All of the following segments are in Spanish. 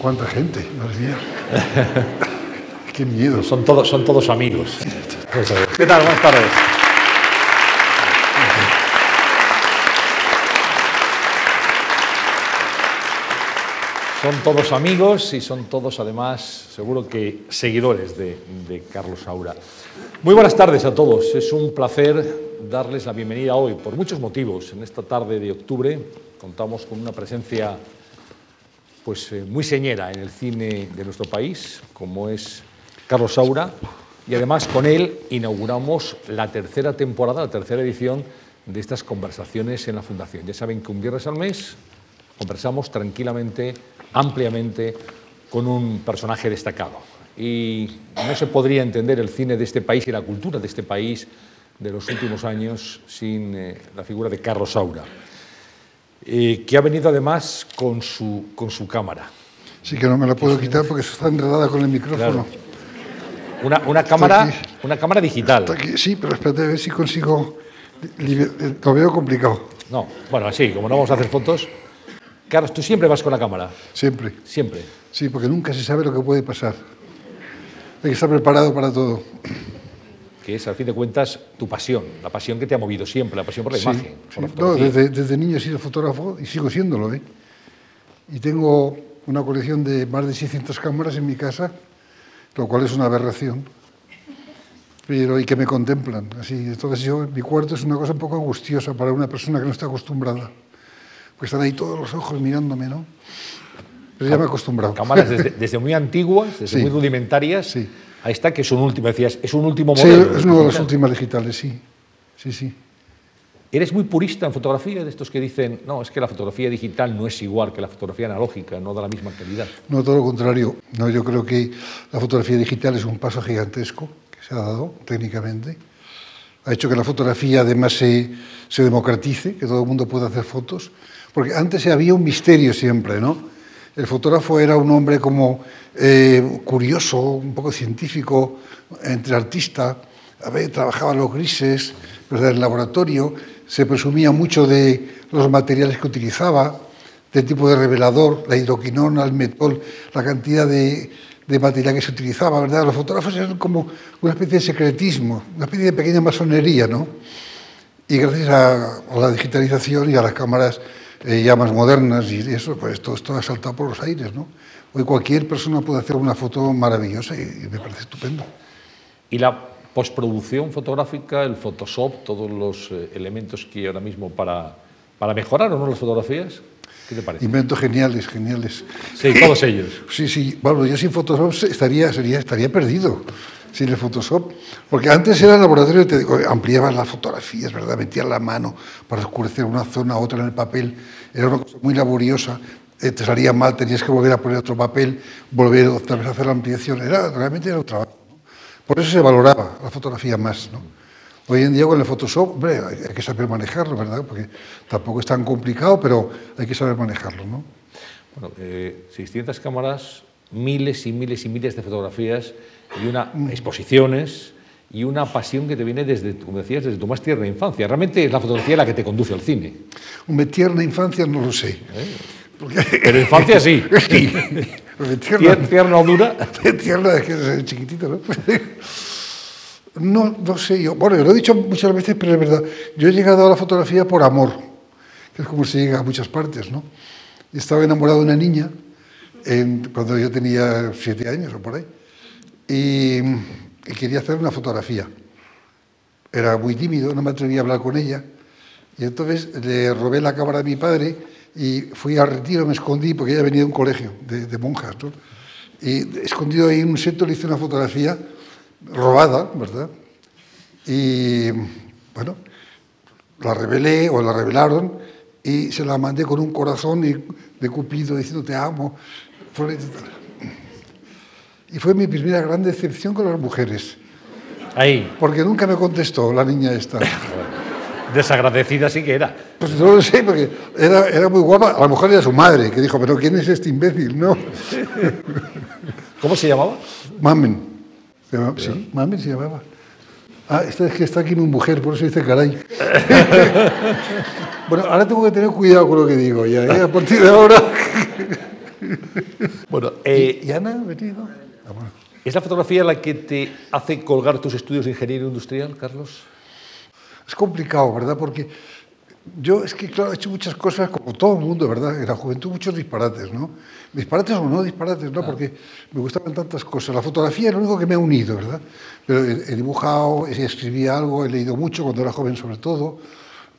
¿Cuánta gente? Madre mía. Qué miedo. Son todos, son todos amigos. ¿Qué tal? Buenas tardes. Son todos amigos y son todos, además, seguro que seguidores de, de, Carlos Saura. Muy buenas tardes a todos. Es un placer darles la bienvenida hoy, por muchos motivos. En esta tarde de octubre contamos con una presencia pues, eh, muy señera en el cine de nuestro país, como es Carlos Saura, y además con él inauguramos la tercera temporada, la tercera edición de estas conversaciones en la Fundación. Ya saben que un viernes al mes conversamos tranquilamente, ampliamente, con un personaje destacado. Y no se podría entender el cine de este país y la cultura de este país de los últimos años sin eh, la figura de Carlos Saura, eh, que ha venido además con su, con su cámara. Sí, que no me la puedo quitar porque está enredada con el micrófono. Una, una, cámara, una cámara digital. Sí, pero espérate a ver si consigo... Lo veo complicado. No, bueno, así, como no vamos a hacer fotos... Carlos, ¿tú siempre vas con la cámara? Siempre. Siempre. Sí, porque nunca se sabe lo que puede pasar. Hay que estar preparado para todo que es, al fin de cuentas, tu pasión, la pasión que te ha movido siempre, la pasión por la imagen. no, desde, desde, niño he sido fotógrafo y sigo siéndolo. ¿eh? Y tengo una colección de más de 600 cámaras en mi casa, lo cual es una aberración, pero y que me contemplan. Así, entonces yo, mi cuarto es una cosa un poco angustiosa para una persona que no está acostumbrada, porque están ahí todos los ojos mirándome, ¿no? Pero ya me he acostumbrado. Cámaras desde, desde muy antiguas, desde muy rudimentarias. Sí Ahí está, que es un último, decías, es un último modelo. Sí, es uno de los últimos digitales, sí. Sí, sí. ¿Eres muy purista en fotografía de estos que dicen, no, es que la fotografía digital no es igual que la fotografía analógica, no da la misma calidad? No, todo lo contrario. No, yo creo que la fotografía digital es un paso gigantesco que se ha dado técnicamente. Ha hecho que la fotografía además se, se democratice, que todo el mundo pueda hacer fotos. Porque antes había un misterio siempre, ¿no? El fotógrafo era un hombre como eh, curioso, un poco científico, entre artista, a ver, trabajaba los grises, en el laboratorio, se presumía mucho de los materiales que utilizaba, del tipo de revelador, la hidroquinona, el metol, la cantidad de, de material que se utilizaba, ¿verdad? Los fotógrafos eran como una especie de secretismo, una especie de pequeña masonería, ¿no? Y gracias a, la digitalización y a las cámaras eh, ya más modernas y eso, pues todo esto ha saltado por los aires, ¿no? Hoy cualquier persona puede hacer una foto maravillosa y, me parece estupendo. ¿Y la postproducción fotográfica, el Photoshop, todos los eh, elementos que hay ahora mismo para, para mejorar o no las fotografías? ¿Qué te parece? Inventos geniales, geniales. Sí, todos ellos. Sí, sí. Bueno, yo sin Photoshop estaría, sería, estaría perdido sin el Photoshop. Porque antes era el laboratorio, te ampliaban las fotografías, ¿verdad? Metían la mano para oscurecer una zona, otra en el papel. Era una cosa muy laboriosa. Eh, te salía mal, tenías que volver a poner otro papel, volver otra vez a hacer la ampliación. Era, realmente era un trabajo. Por eso se valoraba la fotografía más. ¿no? Hoy en día con el Photoshop, hombre, hay que saber manejarlo, ¿verdad? Porque tampoco es tan complicado, pero hay que saber manejarlo, ¿no? Bueno, 600 eh, cámaras, miles y miles y miles de fotografías y una exposiciones y una pasión que te viene desde, como decías, desde tu más tierna infancia. Realmente es la fotografía la que te conduce al cine. Una tierna infancia no lo sé. ¿Eh? Pero infancia sí. sí. Tierna, tierna o dura. Tierna es que es chiquitito, ¿no? No, no sé yo. Bueno, yo lo he dicho muchas veces, pero es verdad. Yo he llegado a la fotografía por amor, que es como se llega a muchas partes, ¿no? Estaba enamorado de una niña cuando yo tenía siete años o por ahí. Y, quería hacer una fotografía. Era muy tímido, no me atrevía a hablar con ella. Y entonces le robé la cámara a mi padre y fui al retiro, me escondí, porque ella venía de un colegio de, monjas. Y escondido ahí en un seto le hice una fotografía robada, ¿verdad? Y bueno, la revelé o la revelaron y se la mandé con un corazón de Cupido diciendo te amo. Y fue mi primera gran decepción con las mujeres. Ahí. Porque nunca me contestó la niña esta. Desagradecida sí que era. Pues no lo sé, porque era, era muy guapa. A lo mejor era su madre, que dijo, pero ¿quién es este imbécil? No. ¿Cómo se llamaba? Mamen. Sí, Mamen se llamaba. Ah, esta es que está aquí mi mujer, por eso dice caray. bueno, ahora tengo que tener cuidado con lo que digo ya, ¿eh? a partir de ahora. Bueno, ¿Y, eh, y Ana ha venido? ¿Es la fotografía la que te hace colgar tus estudios de ingeniería industrial, Carlos? Es complicado, ¿verdad? Porque yo es que, claro, he hecho muchas cosas, como todo el mundo, ¿verdad? En la juventud muchos disparates, ¿no? Disparates o no disparates, ¿no? Porque me gustaban tantas cosas. La fotografía es lo único que me ha unido, ¿verdad? Pero he, he dibujado, he escribí algo, he leído mucho cuando era joven sobre todo.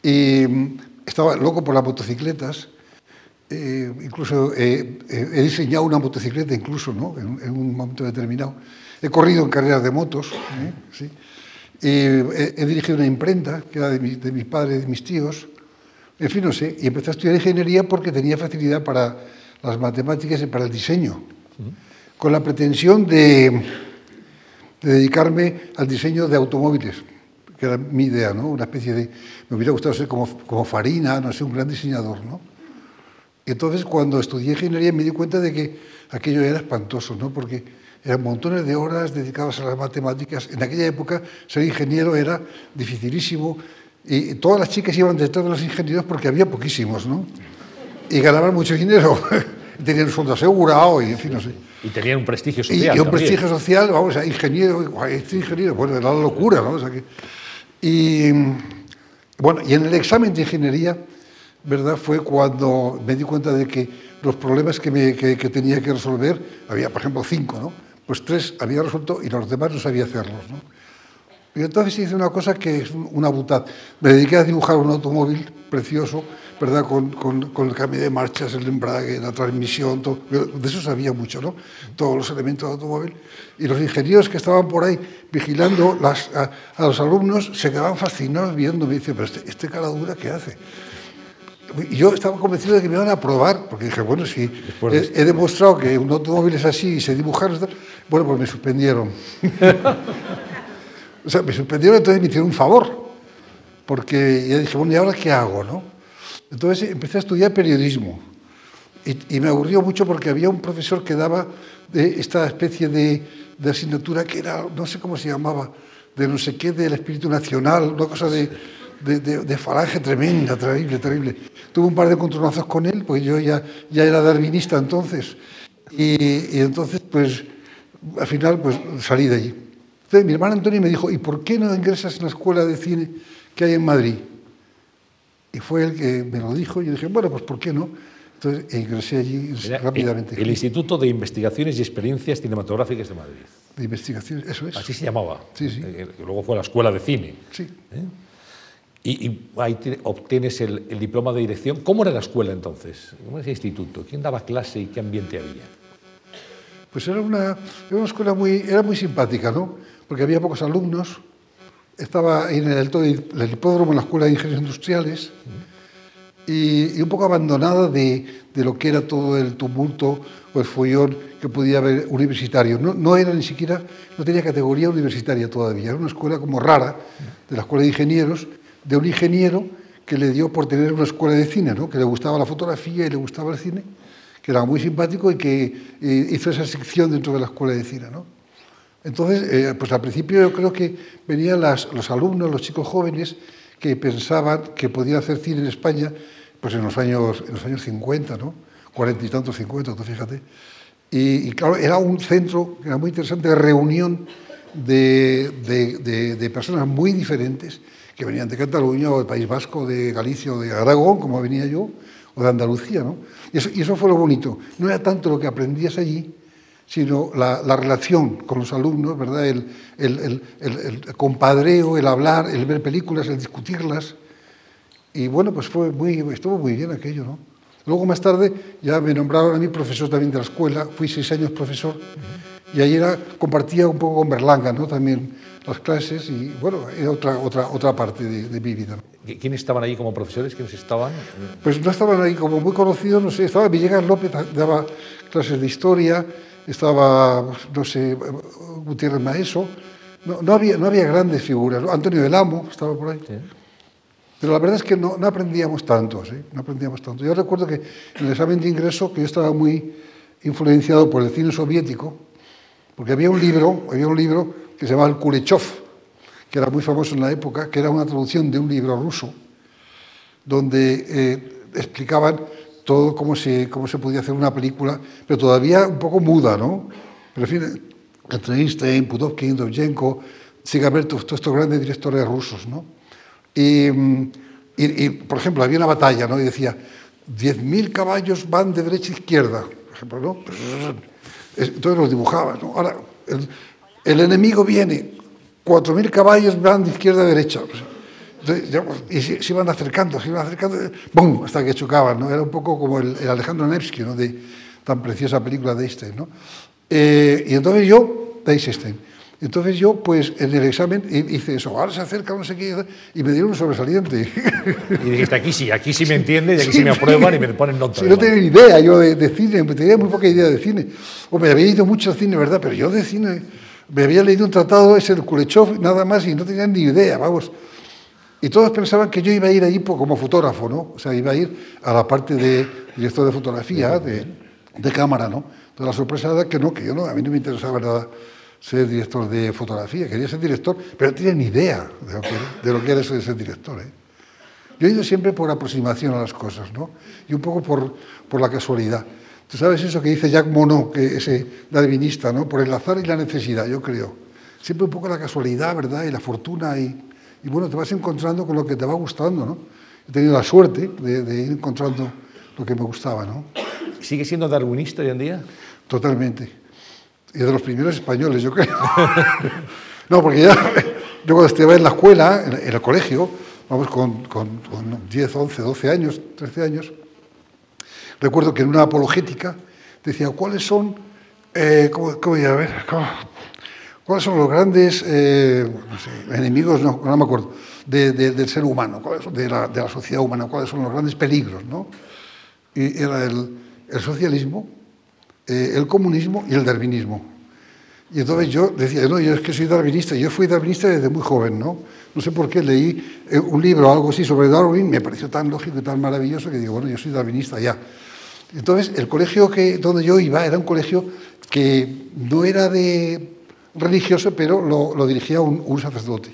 Y mm, estaba loco por las motocicletas. Eh, incluso eh, eh, he diseñado una motocicleta, incluso, ¿no? En, un momento determinado. He corrido en carreras de motos, sí. He, dirigido una imprenta, que era de, mi, de mis padres de mis tíos. En fin, no sé. Y empecé a estudiar ingeniería porque tenía facilidad para las matemáticas y para el diseño. Con la pretensión de, de dedicarme al diseño de automóviles, que era mi idea, ¿no? Una especie de... Me hubiera gustado ser como, como Farina, no sé, un gran diseñador, ¿no? Y entonces cuando estudié ingeniería me di cuenta de que aquello era espantoso, ¿no? Porque eran montones de horas dedicadas a las matemáticas. En aquella época ser ingeniero era dificilísimo y todas las chicas iban detrás de los ingenieros porque había poquísimos, ¿no? Y ganaban mucho dinero. Tenían un sueldo asegurado y, en fin, no sé. Y tenían un prestigio Y, social. y un también. prestigio social, vamos, a ingeniero, este ingeniero, bueno, era la locura, ¿no? O sea que- y bueno, y en el examen de ingeniería, ¿verdad? Fue cuando me di cuenta de que los problemas que, me- tenía que resolver, había, por ejemplo, cinco, ¿no? Pues tres había resuelto y los demás no sabía hacerlos, ¿no? Y entonces hice una cosa que es un- una butad. Me dediqué a dibujar un automóvil precioso, ¿verdad? Con, el cambio de marchas, el embrague, la transmisión, todo. De eso sabía mucho, ¿no? Todos los elementos del automóvil. Y los ingenieros que estaban por ahí vigilando a, los alumnos se quedaban fascinados viendo. Me dicen, pero este, este cara dura, ¿qué hace? Y yo estaba convencido de que me iban a probar, porque dije, bueno, si Después he, he demostrado que un automóvil es así y se dibujar, bueno, pues me suspendieron. O sea, me suspendieron, entonces me hicieron un favor, porque ya dije, bueno, ¿y ahora qué hago? No? Entonces empecé a estudiar periodismo y, y me aburrió mucho porque había un profesor que daba de esta especie de, de asignatura que era, no sé cómo se llamaba, de no sé qué, del espíritu nacional, una cosa de, de, de- de falange tremenda, terrible, terrible. Tuve un par de encontronazos con él, porque yo ya, ya era darwinista entonces, y, y entonces, pues, al final, pues salí de allí. Entonces mi hermano Antonio me dijo, ¿y por qué no ingresas en la escuela de cine que hay en Madrid? Y fue él que me lo dijo y yo dije, bueno, pues ¿por qué no? Entonces ingresé allí Era rápidamente. El, el Instituto de Investigaciones y Experiencias Cinematográficas de Madrid. De investigación, eso es. Así se llamaba. Sí, sí. Eh, luego fue la Escuela de Cine. Sí. ¿eh? Y, y ahí te- obtienes el, el diploma de dirección. ¿Cómo era la escuela entonces? ¿Cómo era ese instituto? ¿Quién daba clase y qué ambiente había? Pues era una, era una escuela muy, era muy simpática, ¿no? Porque había pocos alumnos. Estaba en el, de- el hipódromo, en la Escuela de Ingenieros Industriales, y, y un poco abandonada de, de lo que era todo el tumulto o el follón que podía haber universitario. No, no era ni siquiera, no tenía categoría universitaria todavía. Era una escuela como rara, de la Escuela de Ingenieros, de un ingeniero que le dio por tener una escuela de cine, ¿no? que le gustaba la fotografía y le gustaba el cine, que era muy simpático y que eh, hizo esa sección dentro de la escuela de cine. ¿no? Entonces, eh, pues al principio yo creo que venían los alumnos, los chicos jóvenes, que pensaban que podían hacer cine en España, pues en los años, en los años 50, ¿no? Cuarenta y tantos, 50, tú fíjate. Y, claro, era un centro, que era muy interesante, reunión de- de- de personas muy diferentes, que venían de Cataluña, o del País Vasco, de Galicia, o de Aragón, como venía yo, o de Andalucía, ¿no? Y eso, y eso fue lo bonito. No era tanto lo que aprendías allí, sino la, la relación con los alumnos, ¿verdad? El, el- el- el- compadreo, el hablar, el ver películas, el discutirlas. Y bueno, pues fue muy, estuvo muy bien aquello, ¿no? Luego más tarde ya me nombraron a mí profesor también de la escuela, fui seis años profesor, y ahí era, compartía un poco con Berlanga, ¿no? También las clases, y bueno, era otra, otra, otra parte de, de mi vida. ¿no? ¿Qui- ¿Quiénes estaban ahí como profesores? ¿Quiénes estaban? Pues no estaban ahí como muy conocidos, no sé, estaba Villegas López, daba clases de historia, estaba, no sé, Gutiérrez Maeso, no, no había, no había grandes figuras. Antonio del Amo estaba por ahí. Sí. Pero la verdad es que no, no aprendíamos tanto, ¿sí? no aprendíamos tanto. Yo recuerdo que en el examen de ingreso, que yo estaba muy influenciado por el cine soviético, porque había un libro, había un libro que se llamaba El Kulechov, que era muy famoso en la época, que era una traducción de un libro ruso, donde eh, explicaban todo cómo se, cómo se podía hacer una película, pero todavía un poco muda, ¿no? Pero en fin, entre Einstein, Pudovkin, Dovzhenko, Sigabertov, todos estos grandes directores rusos, ¿no? Y, y, y, por ejemplo, había una batalla, ¿no? Y decía, 10.000 caballos van de derecha a izquierda, por ejemplo, ¿no? Pues, entonces los dibujaba, ¿no? Ahora, el enemigo viene, 4.000 caballos van de izquierda a derecha. Entonces, ya, pues, y se, se, iban acercando, se iban acercando, ¡bum! hasta que chocaban. ¿no? Era un poco como el, el Alejandro Nevsky, ¿no? de tan preciosa película de Einstein. ¿no? Eh, y entonces yo, de Einstein, entonces yo, pues en el examen hice eso, ahora se acerca, no sé qué, y me dieron un sobresaliente. Y dijiste, aquí sí, aquí sí me entiende, y aquí sí, sí me aprueban y me ponen nota. Sí, no tenía ni idea yo de, de, cine, tenía muy poca idea de cine. O me había ido mucho al cine, ¿verdad? Pero yo de cine, me había leído un tratado, ese el Kulechov, nada más, y no tenía ni idea, vamos. Y todos pensaban que yo iba a ir allí como fotógrafo, ¿no? O sea, iba a ir a la parte de director de fotografía, de, de cámara, ¿no? Entonces la sorpresa era que no, que yo no, a mí no me interesaba nada ser director de fotografía, quería ser director, pero no tenía ni idea de lo que, de lo que era eso de ser director. ¿eh? Yo he ido siempre por aproximación a las cosas, ¿no? Y un poco por, por la casualidad. Tú sabes eso que dice Jacques Monod, que ese darwinista, ¿no? Por el azar y la necesidad, yo creo. Siempre un poco la casualidad, ¿verdad? Y la fortuna y, y bueno, te vas encontrando con lo que te va gustando, ¿no? He tenido la suerte de, de ir encontrando lo que me gustaba, ¿no? ¿Sigue siendo darwinista hoy en día? Totalmente. Y de los primeros españoles, yo creo. no, porque ya, yo cuando estaba en la escuela, en, en el colegio, vamos, con, con, con, 10, 11, 12 años, 13 años, recuerdo que en una apologética decía, ¿cuáles son, eh, cómo, cómo a ver, cuáles son los grandes eh, enemigos, no, no me acuerdo, de, de, del ser humano, de, la, sociedad humana, cuáles son los grandes peligros, ¿no? Y era el, el socialismo, eh, el comunismo y el darwinismo. Y entonces yo decía, no, yo es que soy darwinista, yo fui darwinista desde muy joven, ¿no? No sé por qué leí eh, un libro o algo así sobre Darwin, me pareció tan lógico y tan maravilloso que digo, bueno, yo soy darwinista ya. Entonces, el colegio que, donde yo iba era un colegio que no era de religioso, pero lo, lo dirigía un, un sacerdote.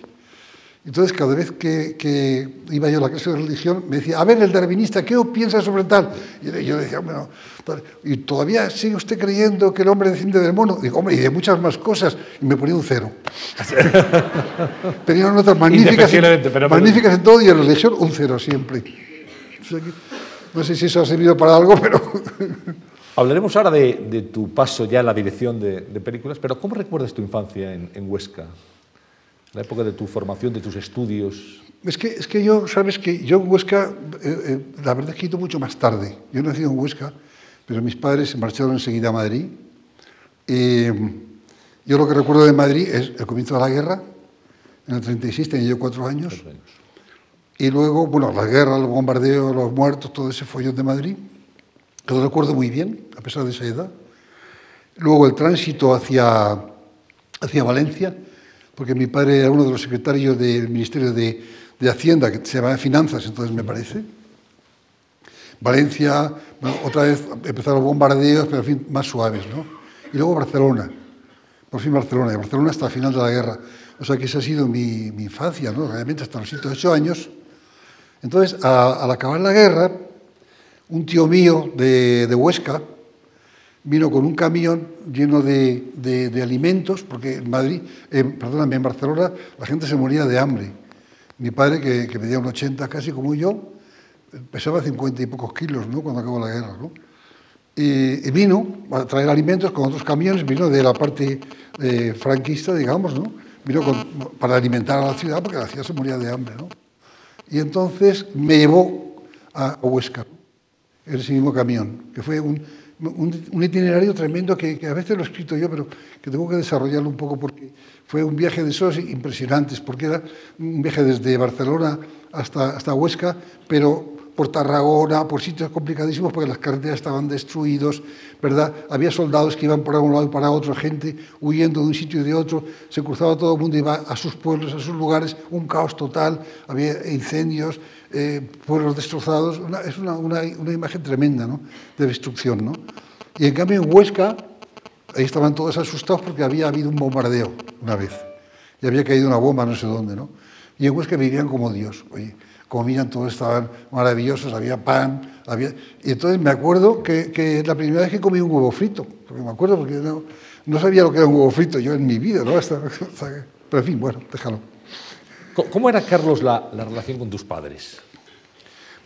Entonces, cada vez que, que, iba yo a la clase de religión, me decía, a ver, el darwinista, ¿qué piensa sobre tal? Y yo decía, bueno. ¿y todavía sigue usted creyendo que el hombre desciende del mono? Digo, hombre, y de muchas más cosas. Y me ponía un cero. Tenía notas magníficas, pero, magníficas en todo y en religión un cero siempre. No sé si eso ha servido para algo, pero... Hablaremos ahora de, de, tu paso ya en la dirección de, de, películas, pero ¿cómo recuerdas tu infancia en, en Huesca? la época de tu formación, de tus estudios? Es que, es que yo, sabes que yo en Huesca, eh, eh, la verdad es que he ido mucho más tarde. Yo nacido en Huesca, pero mis padres se marcharon enseguida a Madrid. Eh, yo lo que recuerdo de Madrid es el comienzo de la guerra, en el 36 tenía yo cuatro años. Cuatro años. Y luego, bueno, la guerra, los bombardeos, los muertos, todo ese follón de Madrid, que lo recuerdo muy bien, a pesar de esa edad. Luego el tránsito hacia, hacia Valencia, porque mi padre era uno de los secretarios del Ministerio de, de Hacienda, que se llamaba Finanzas, entonces me parece. Valencia, otra vez empezaron los bombardeos, pero en fin, más suaves, ¿no? Y luego Barcelona, por fin Barcelona, y Barcelona hasta el final de la guerra. O sea que esa ha sido mi, mi infancia, ¿no? Realmente hasta los 108 años. Entonces, al acabar la guerra, un tío mío de, Huesca, vino con un camión lleno de, alimentos, porque en Madrid, perdóname, en Barcelona la gente se moría de hambre. Mi padre, que, que medía un 80 casi como yo, pesaba 50 y pocos kilos ¿no? cuando acabó la guerra. ¿no? Y, vino a traer alimentos con otros camiones, vino de la parte eh, franquista, digamos, ¿no? vino para alimentar a la ciudad, porque la ciudad se moría de hambre. ¿no? Y entonces me llevó a Huesca, en ese mismo camión, que fue un, itinerario tremendo que, que, a veces lo he escrito yo, pero que tengo que desarrollarlo un poco porque fue un viaje de esos impresionantes, porque era un viaje desde Barcelona hasta, hasta Huesca, pero por Tarragona, por sitios complicadísimos, porque las carreteras estaban destruidos, ¿verdad? Había soldados que iban para un lado y para otro, gente huyendo de un sitio y de otro, se cruzaba todo el mundo, iba a sus pueblos, a sus lugares, un caos total, había incendios, eh, pueblos destrozados, es una, una, una, imagen tremenda, ¿no? De destrucción, ¿no? Y en cambio en Huesca, ahí estaban todos asustados porque había habido un bombardeo una vez, y había caído una bomba no sé dónde, ¿no? Y en Huesca vivían como Dios, oye, comían, todos estaban maravillosos, había pan, había... Y entonces me acuerdo que, que, la primera vez que comí un huevo frito, porque me acuerdo porque no, no sabía lo que era un huevo frito yo en mi vida, ¿no? Hasta, hasta, pero en fin, bueno, déjalo. ¿Cómo era, Carlos, la, la relación con tus padres?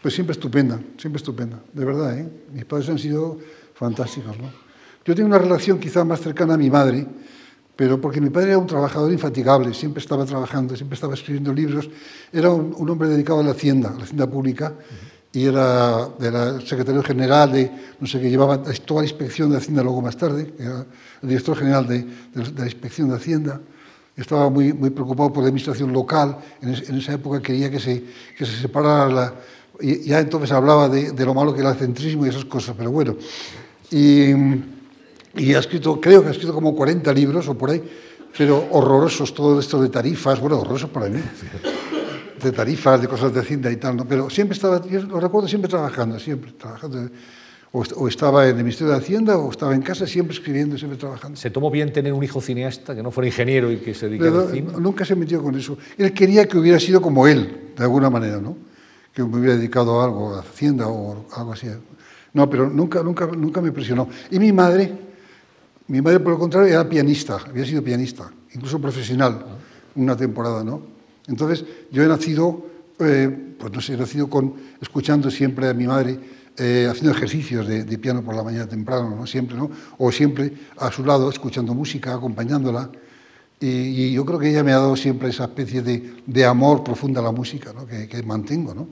Pues siempre estupenda, siempre estupenda, de verdad, ¿eh? Mis padres han sido fantásticos, ¿no? Yo tengo una relación quizá más cercana a mi madre, pero porque mi padre era un trabajador infatigable, siempre estaba trabajando, siempre estaba escribiendo libros, era un, hombre dedicado a la hacienda, la hacienda pública, y era, secretario general de, no sé, que llevaba toda la inspección de Hacienda luego más tarde, era el director general de, la inspección de Hacienda, estaba muy, preocupado por la administración local, en, es, en esa época quería que se, que se separara la... Ya entonces hablaba de, de lo malo que era el centrismo y esas cosas, pero bueno. Y, y ha escrito, creo que ha escrito como 40 libros o por ahí, pero horrorosos, todo esto de tarifas, bueno, horrorosos para mí, de tarifas, de cosas de Hacienda y tal, ¿no? pero siempre estaba, yo lo recuerdo siempre trabajando, siempre trabajando, o, o, estaba en el Ministerio de Hacienda o estaba en casa siempre escribiendo, siempre trabajando. ¿Se tomó bien tener un hijo cineasta que no fuera ingeniero y que se dedicara al cine? Nunca se metió con eso. Él quería que hubiera sido como él, de alguna manera, ¿no? Que me hubiera dedicado a algo, a Hacienda o algo así. No, pero nunca, nunca, nunca me presionó. Y mi madre, mi madre, por el contrario, era pianista, había sido pianista, incluso profesional, una temporada, ¿no? Entonces, yo he nacido, eh, pues no sé, he nacido con, escuchando siempre a mi madre, eh, haciendo ejercicios de, de, piano por la mañana temprano, ¿no? Siempre, ¿no? O siempre a su lado, escuchando música, acompañándola. Y, y yo creo que ella me ha dado siempre esa especie de, de amor profundo a la música, ¿no? Que, que mantengo, ¿no?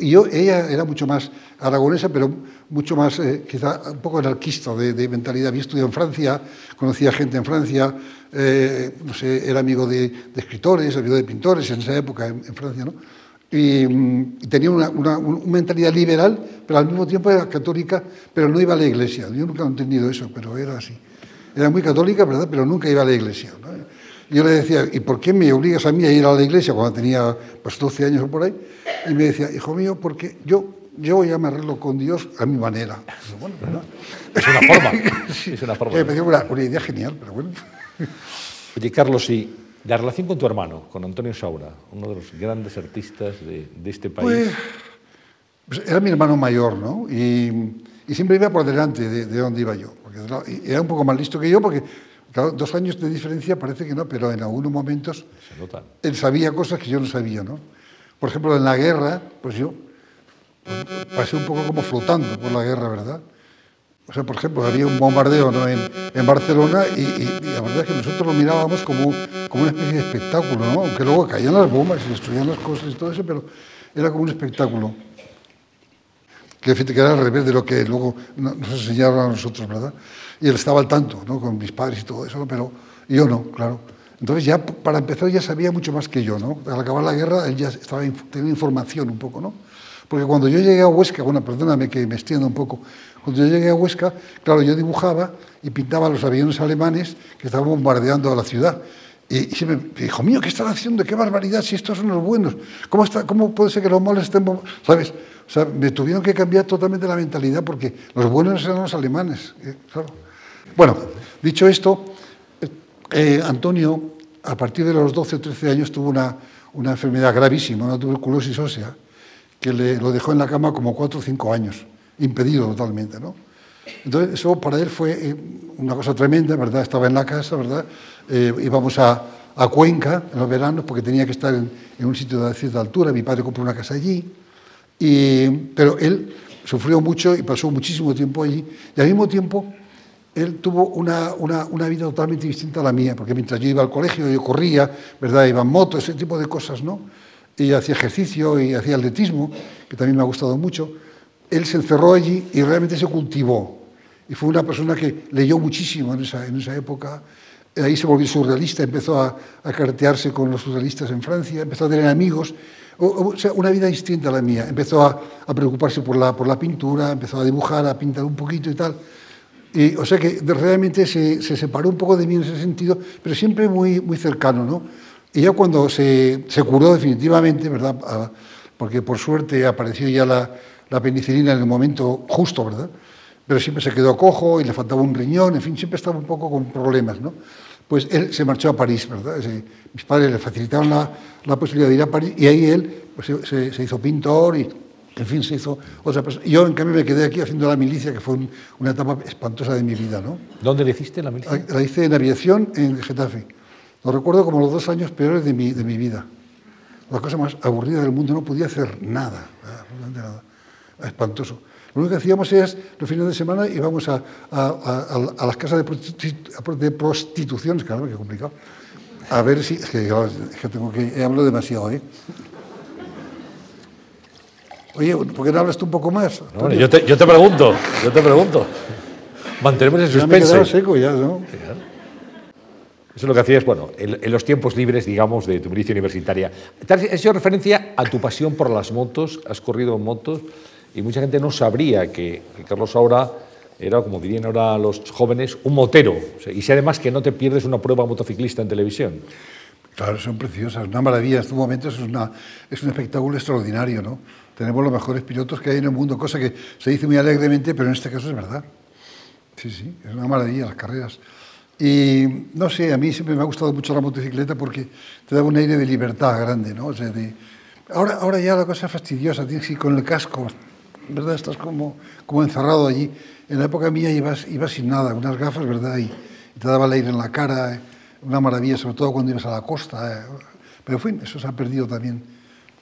Y yo, ella era mucho más aragonesa, pero mucho más, eh, quizá un poco anarquista de, mentalidad. Había estudiado en Francia, conocía gente en Francia, eh, no sé, era amigo de, de, escritores, amigo de pintores en esa época en, Francia, ¿no? Y, y tenía una, una, una, mentalidad liberal, pero al mismo tiempo era católica, pero no iba a la iglesia. Yo nunca he entendido eso, pero era así. Era muy católica, ¿verdad? Pero nunca iba a la iglesia. ¿no? Yo le decía, ¿y por qué me obligas a mí a ir a la iglesia cuando tenía pues, 12 años o por ahí? Y me decía, hijo mío, porque yo, yo ya me arreglo con Dios a mi manera. Bueno, es una forma. sí. Es una forma. Me pareció una, una, idea genial, pero bueno. Oye, Carlos, y la relación con tu hermano, con Antonio Saura, uno de los grandes artistas de, de este país. Pues, pues, era mi hermano mayor, ¿no? Y, y siempre iba por delante de, de donde iba yo. Porque era un poco más listo que yo, porque Claro, dos años de diferencia parece que no, pero en algunos momentos él sabía cosas que yo no sabía, ¿no? Por ejemplo, en la guerra, pues yo pasé un poco como flotando por la guerra, ¿verdad? O sea, por ejemplo, había un bombardeo ¿no? en, en, Barcelona y, y, y, la verdad es que nosotros lo mirábamos como, como una especie de espectáculo, ¿no? Aunque luego caían las bombas y destruían las cosas y todo eso, pero era como un espectáculo. Que, que era al revés de lo que luego nos enseñaron a nosotros, ¿verdad? Y él estaba al tanto, ¿no? con mis padres y todo eso, pero yo no, claro. Entonces ya para empezar ya sabía mucho más que yo, ¿no? Al acabar la guerra él ya estaba tenía información un poco, ¿no? Porque cuando yo llegué a Huesca, bueno, perdóname que me extienda un poco, cuando yo llegué a Huesca, claro, yo dibujaba y pintaba los aviones alemanes que estaban bombardeando a la ciudad. Y, y se me dijo, mío, ¿qué están haciendo? ¡Qué barbaridad! Si estos son los buenos. ¿Cómo, está, cómo puede ser que los malos estén... ¿Sabes? O sea, me tuvieron que cambiar totalmente la mentalidad porque los buenos eran los alemanes. ¿eh? Claro. Bueno, dicho esto, eh, Antonio, a partir de los 12 o 13 años, tuvo una, una enfermedad gravísima, una tuberculosis ósea, que le, lo dejó en la cama como 4 o 5 años, impedido totalmente, ¿no? Entonces, eso para él fue eh, una cosa tremenda, ¿verdad? Estaba en la casa, ¿verdad? Eh, íbamos a, a, Cuenca en los veranos porque tenía que estar en, en, un sitio de cierta altura. Mi padre compró una casa allí. Y, pero él sufrió mucho y pasó muchísimo tiempo allí. Y al mismo tiempo él tuvo una, una, una, vida totalmente distinta a la mía, porque mientras yo iba al colegio, yo corría, ¿verdad? Iba en moto, ese tipo de cosas, ¿no? Y hacía ejercicio y hacía atletismo, que también me ha gustado mucho. Él se encerró allí y realmente se cultivó. Y fue una persona que leyó muchísimo en esa, en esa época. Ahí se volvió surrealista, empezó a, a cartearse con los surrealistas en Francia, empezó a tener amigos. O sea, una vida distinta a la mía. Empezó a, a preocuparse por la, por la pintura, empezó a dibujar, a pintar un poquito y tal. Y, o sea que realmente se, se, separó un poco de mí en ese sentido, pero siempre muy, muy cercano, ¿no? Y ya cuando se, se curó definitivamente, ¿verdad? Ah, porque por suerte apareció ya la, la, penicilina en el momento justo, ¿verdad? Pero siempre se quedó cojo y le faltaba un riñón, en fin, siempre estaba un poco con problemas, ¿no? Pues él se marchó a París, ¿verdad? Mis padres le facilitaron la, la posibilidad de ir a París y ahí él pues se, se, hizo pintor y, en fin, se hizo otra persona. Yo, en cambio, me quedé aquí haciendo la milicia, que fue una etapa espantosa de mi vida, ¿no? ¿Dónde le hiciste la milicia? La, hice en aviación en Getafe. Lo recuerdo como los dos años peores de mi, de mi vida. La cosa más aburrida del mundo, no podía hacer nada, absolutamente nada. Espantoso. Lo único que hacíamos es, los fines de semana, íbamos a, a, a las casas de, de prostitución, claro, qué complicado, a ver si. Es que, es que tengo que. Hablo demasiado, ¿eh? Oye, ¿por qué no hablas tú un poco más? No, yo, te, yo, te, pregunto, yo te pregunto. Mantenemos el suspense. Ya me seco ya, ¿no? Eso es lo que hacías, bueno, en, en, los tiempos libres, digamos, de tu milicia universitaria. Te has hecho referencia a tu pasión por las motos, has corrido en motos, y mucha gente no sabría que, que Carlos ahora era, como dirían ahora los jóvenes, un motero. O sea, y sé además que no te pierdes una prueba motociclista en televisión. Claro, son preciosas, una maravilla. En estos momentos es, una, es un espectáculo extraordinario, ¿no? Tenemos los mejores pilotos que hay en el mundo, cosa que se dice muy alegremente, pero en este caso es verdad. Sí, sí, es una maravilla las carreras. Y no sé, a mí siempre me ha gustado mucho la motocicleta porque te da un aire de libertad grande, ¿no? O sea, de... ahora, ahora ya la cosa es fastidiosa, tienes que ir con el casco, ¿verdad? Estás como, como encerrado allí. En la época mía ibas, ibas sin nada, unas gafas, ¿verdad? Y, te daba el aire en la cara, eh, una maravilla, sobre todo cuando ibas a la costa. Eh. Pero en fin, eso se ha perdido también.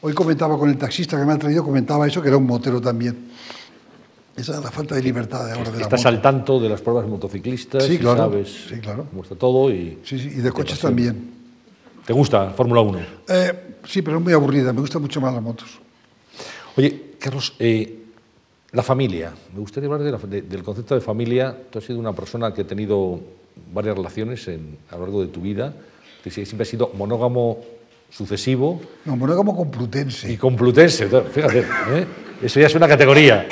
Hoy comentaba con el taxista que me ha traído, comentaba eso, que era un motero también. Esa es la falta de libertad de ahora de Estás al tanto de las pruebas motociclistas, sí, claro, sabes sí, claro. cómo está todo. Y, sí, sí, y de coches también. ¿Te gusta Fórmula 1? Eh, sí, pero es muy aburrida, me gustan mucho más las motos. Oye, Carlos, eh, la familia. Me gustaría hablar de la, de, del concepto de familia. Tú has sido una persona que ha tenido varias relaciones en, a lo largo de tu vida. Que siempre has sido monógamo sucesivo. No, monógamo complutense. Y complutense, fíjate. ¿eh? Eso ya es una categoría.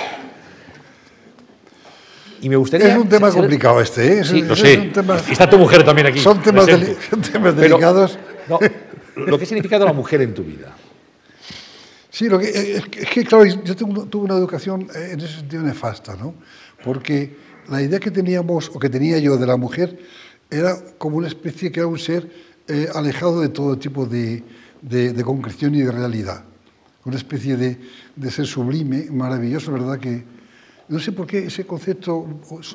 Y me gustaría... Es un tema complicado este, ¿eh? Sí, lo sé. Tema, Está tu mujer también aquí. Son temas, deli son temas Pero, delicados. No, lo que ha significado la mujer en tu vida. Sí, lo que, es, que, es que claro, yo tengo, tuve una educación en ese sentido nefasta, ¿no? Porque la idea que teníamos, o que tenía yo de la mujer, era como una especie que era un ser eh, alejado de todo tipo de, concreción y de realidad. Una especie de, ser sublime, maravilloso, ¿verdad? Que no sé por qué ese concepto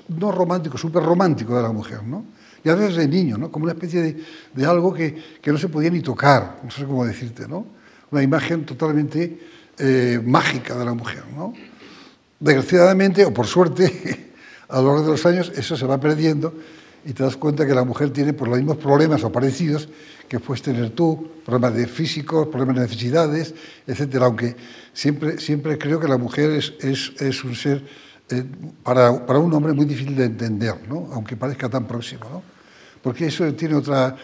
no romántico, súper romántico de la mujer, ¿no? Y a veces de niño, ¿no? Como una especie de, de algo que, que, no se podía ni tocar, no sé cómo decirte, ¿no? Una imagen totalmente eh, mágica de la mujer, ¿no? Desgraciadamente, o por suerte, a lo largo de los años eso se va perdiendo y te das cuenta que la mujer tiene pues, los mismos problemas o parecidos que puedes tener tú, problemas de físicos, problemas de necesidades, etcétera, aunque siempre, siempre creo que la mujer es, es, es un ser eh, para, para, un hombre muy difícil de entender, ¿no? aunque parezca tan próximo, ¿no? porque eso tiene otra,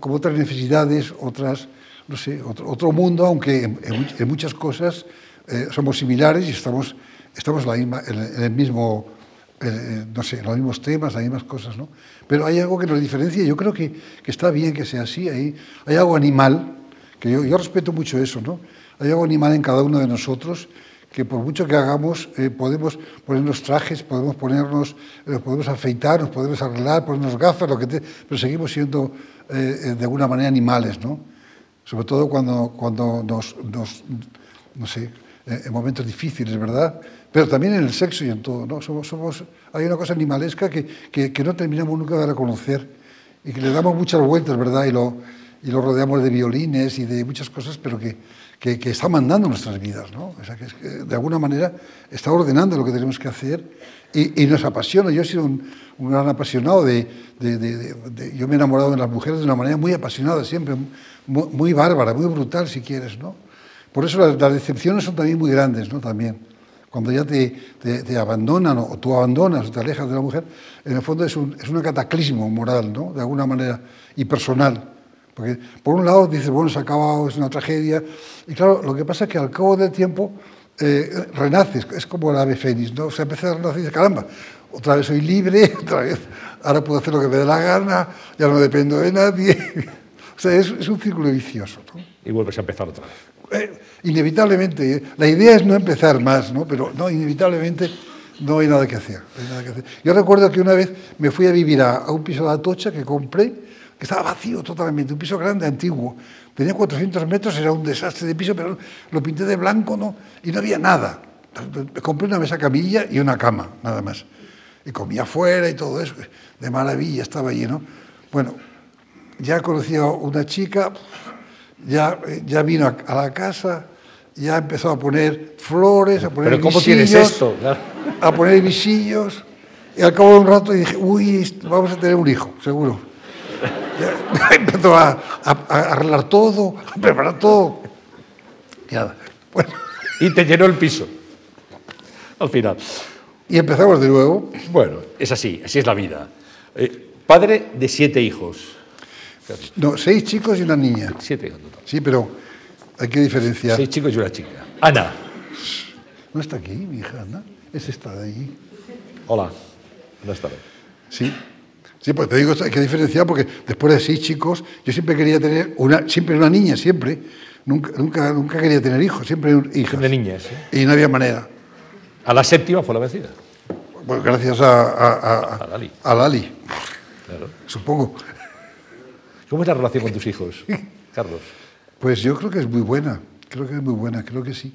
como otras necesidades, otras, no sé, otro, otro mundo, aunque en, muchas cosas eh, somos similares y estamos, estamos la misma, en el mismo eh, no sé, los mismos temas, las mismas cosas, ¿no? Pero hay algo que nos diferencia yo creo que, que está bien que sea así. Hay, hay algo animal, que yo, respeto mucho eso, ¿no? Hay algo animal en cada uno de nosotros que por mucho que hagamos, eh, podemos ponernos trajes, podemos ponernos, eh, podemos afeitar, nos podemos arreglar, ponernos gafas, lo que te, pero seguimos siendo eh, de alguna manera animales, ¿no? Sobre todo cuando, cuando nos, nos no sé, en momentos difíciles, ¿verdad? Pero también en el sexo y en todo. ¿no? Somos, somos, hay una cosa animalesca que, que, que, no terminamos nunca de reconocer y que le damos muchas vueltas, ¿verdad? Y lo, y lo rodeamos de violines y de muchas cosas, pero que, que, que está mandando nuestras vidas, ¿no? O sea, que, es que, de alguna manera está ordenando lo que tenemos que hacer y, y nos apasiona. Yo he sido un, un gran apasionado de, de, de, de, Yo me he enamorado de las mujeres de una manera muy apasionada, siempre, muy, muy bárbara, muy brutal, si quieres, ¿no? Por eso las, las decepciones son también muy grandes, ¿no? También cuando ya te, te, abandonan o tú abandonas o te alejas de la mujer, en el fondo es un, es un cataclismo moral, ¿no? de alguna manera, y personal. Porque por un lado dices, bueno, se ha acabado, es una tragedia, y claro, lo que pasa es que al cabo del tiempo eh, renaces, es como el ave fénix, ¿no? O sea, empiezas a renacer y dices, caramba, otra vez soy libre, otra vez, ahora puedo hacer lo que me dé la gana, ya no dependo de nadie. o sea, es, un círculo vicioso. Y vuelves a empezar otra vez eh, inevitablemente, la idea es no empezar más, ¿no? pero no, inevitablemente no hay nada que hacer. Yo recuerdo que una vez me fui a vivir a, a, un piso de Atocha que compré, que estaba vacío totalmente, un piso grande, antiguo. Tenía 400 metros, era un desastre de piso, pero lo pinté de blanco ¿no? y no había nada. Compré una mesa camilla y una cama, nada más. Y comía afuera y todo eso. De maravilla estaba allí, ¿no? Bueno, ya conocí a una chica, ya, ya vino a, a la casa, ya empezó a poner flores, a poner ¿Pero cómo visillos, tienes esto? Claro. a poner visillos. Y al cabo de un rato dije, uy, vamos a tener un hijo, seguro. Ya empezó a, a- a arreglar todo, a preparar todo. Y nada. Bueno, Y te llenó el piso. Al final. y empezamos de nuevo. Bueno, es así, así es la vida. Eh, padre de siete hijos. No, seis chicos y una niña. Siete total. Sí, pero hay que diferenciar. Seis chicos y una chica. Ana. No está aquí, mi hija, Ana. Es esta de allí. Hola. Buenas tardes. Sí. Sí, pues te digo, hay que diferenciar porque después de seis chicos, yo siempre quería tener una, siempre una niña, siempre. Nunca, nunca, nunca quería tener hijos, siempre hijas. De niñas. ¿eh? Y no había manera. A la séptima fue la vencida. Pues gracias a, a, a- A Lali. a Lali, Claro. supongo. ¿Cómo es la relación con tus hijos, Carlos? Pues yo creo que es muy buena, creo que es muy buena, creo que sí.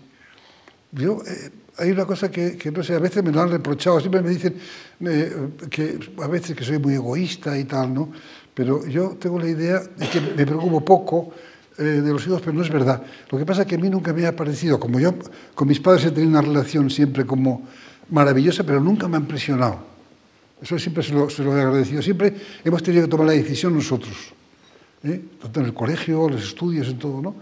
Yo, eh, hay una cosa que, que no sé, a veces me lo han reprochado, siempre me dicen eh, que a veces que soy muy egoísta y tal, ¿no? Pero yo tengo la idea de que me preocupo poco eh, de los hijos, pero no es verdad. Lo que pasa es que a mí nunca me ha parecido, como yo con mis padres he tenido una relación siempre como maravillosa, pero nunca me han presionado. Eso siempre se lo, se lo he agradecido. Siempre hemos tenido que tomar la decisión nosotros. ¿Eh? tanto en el colegio, los estudios, en todo, ¿no?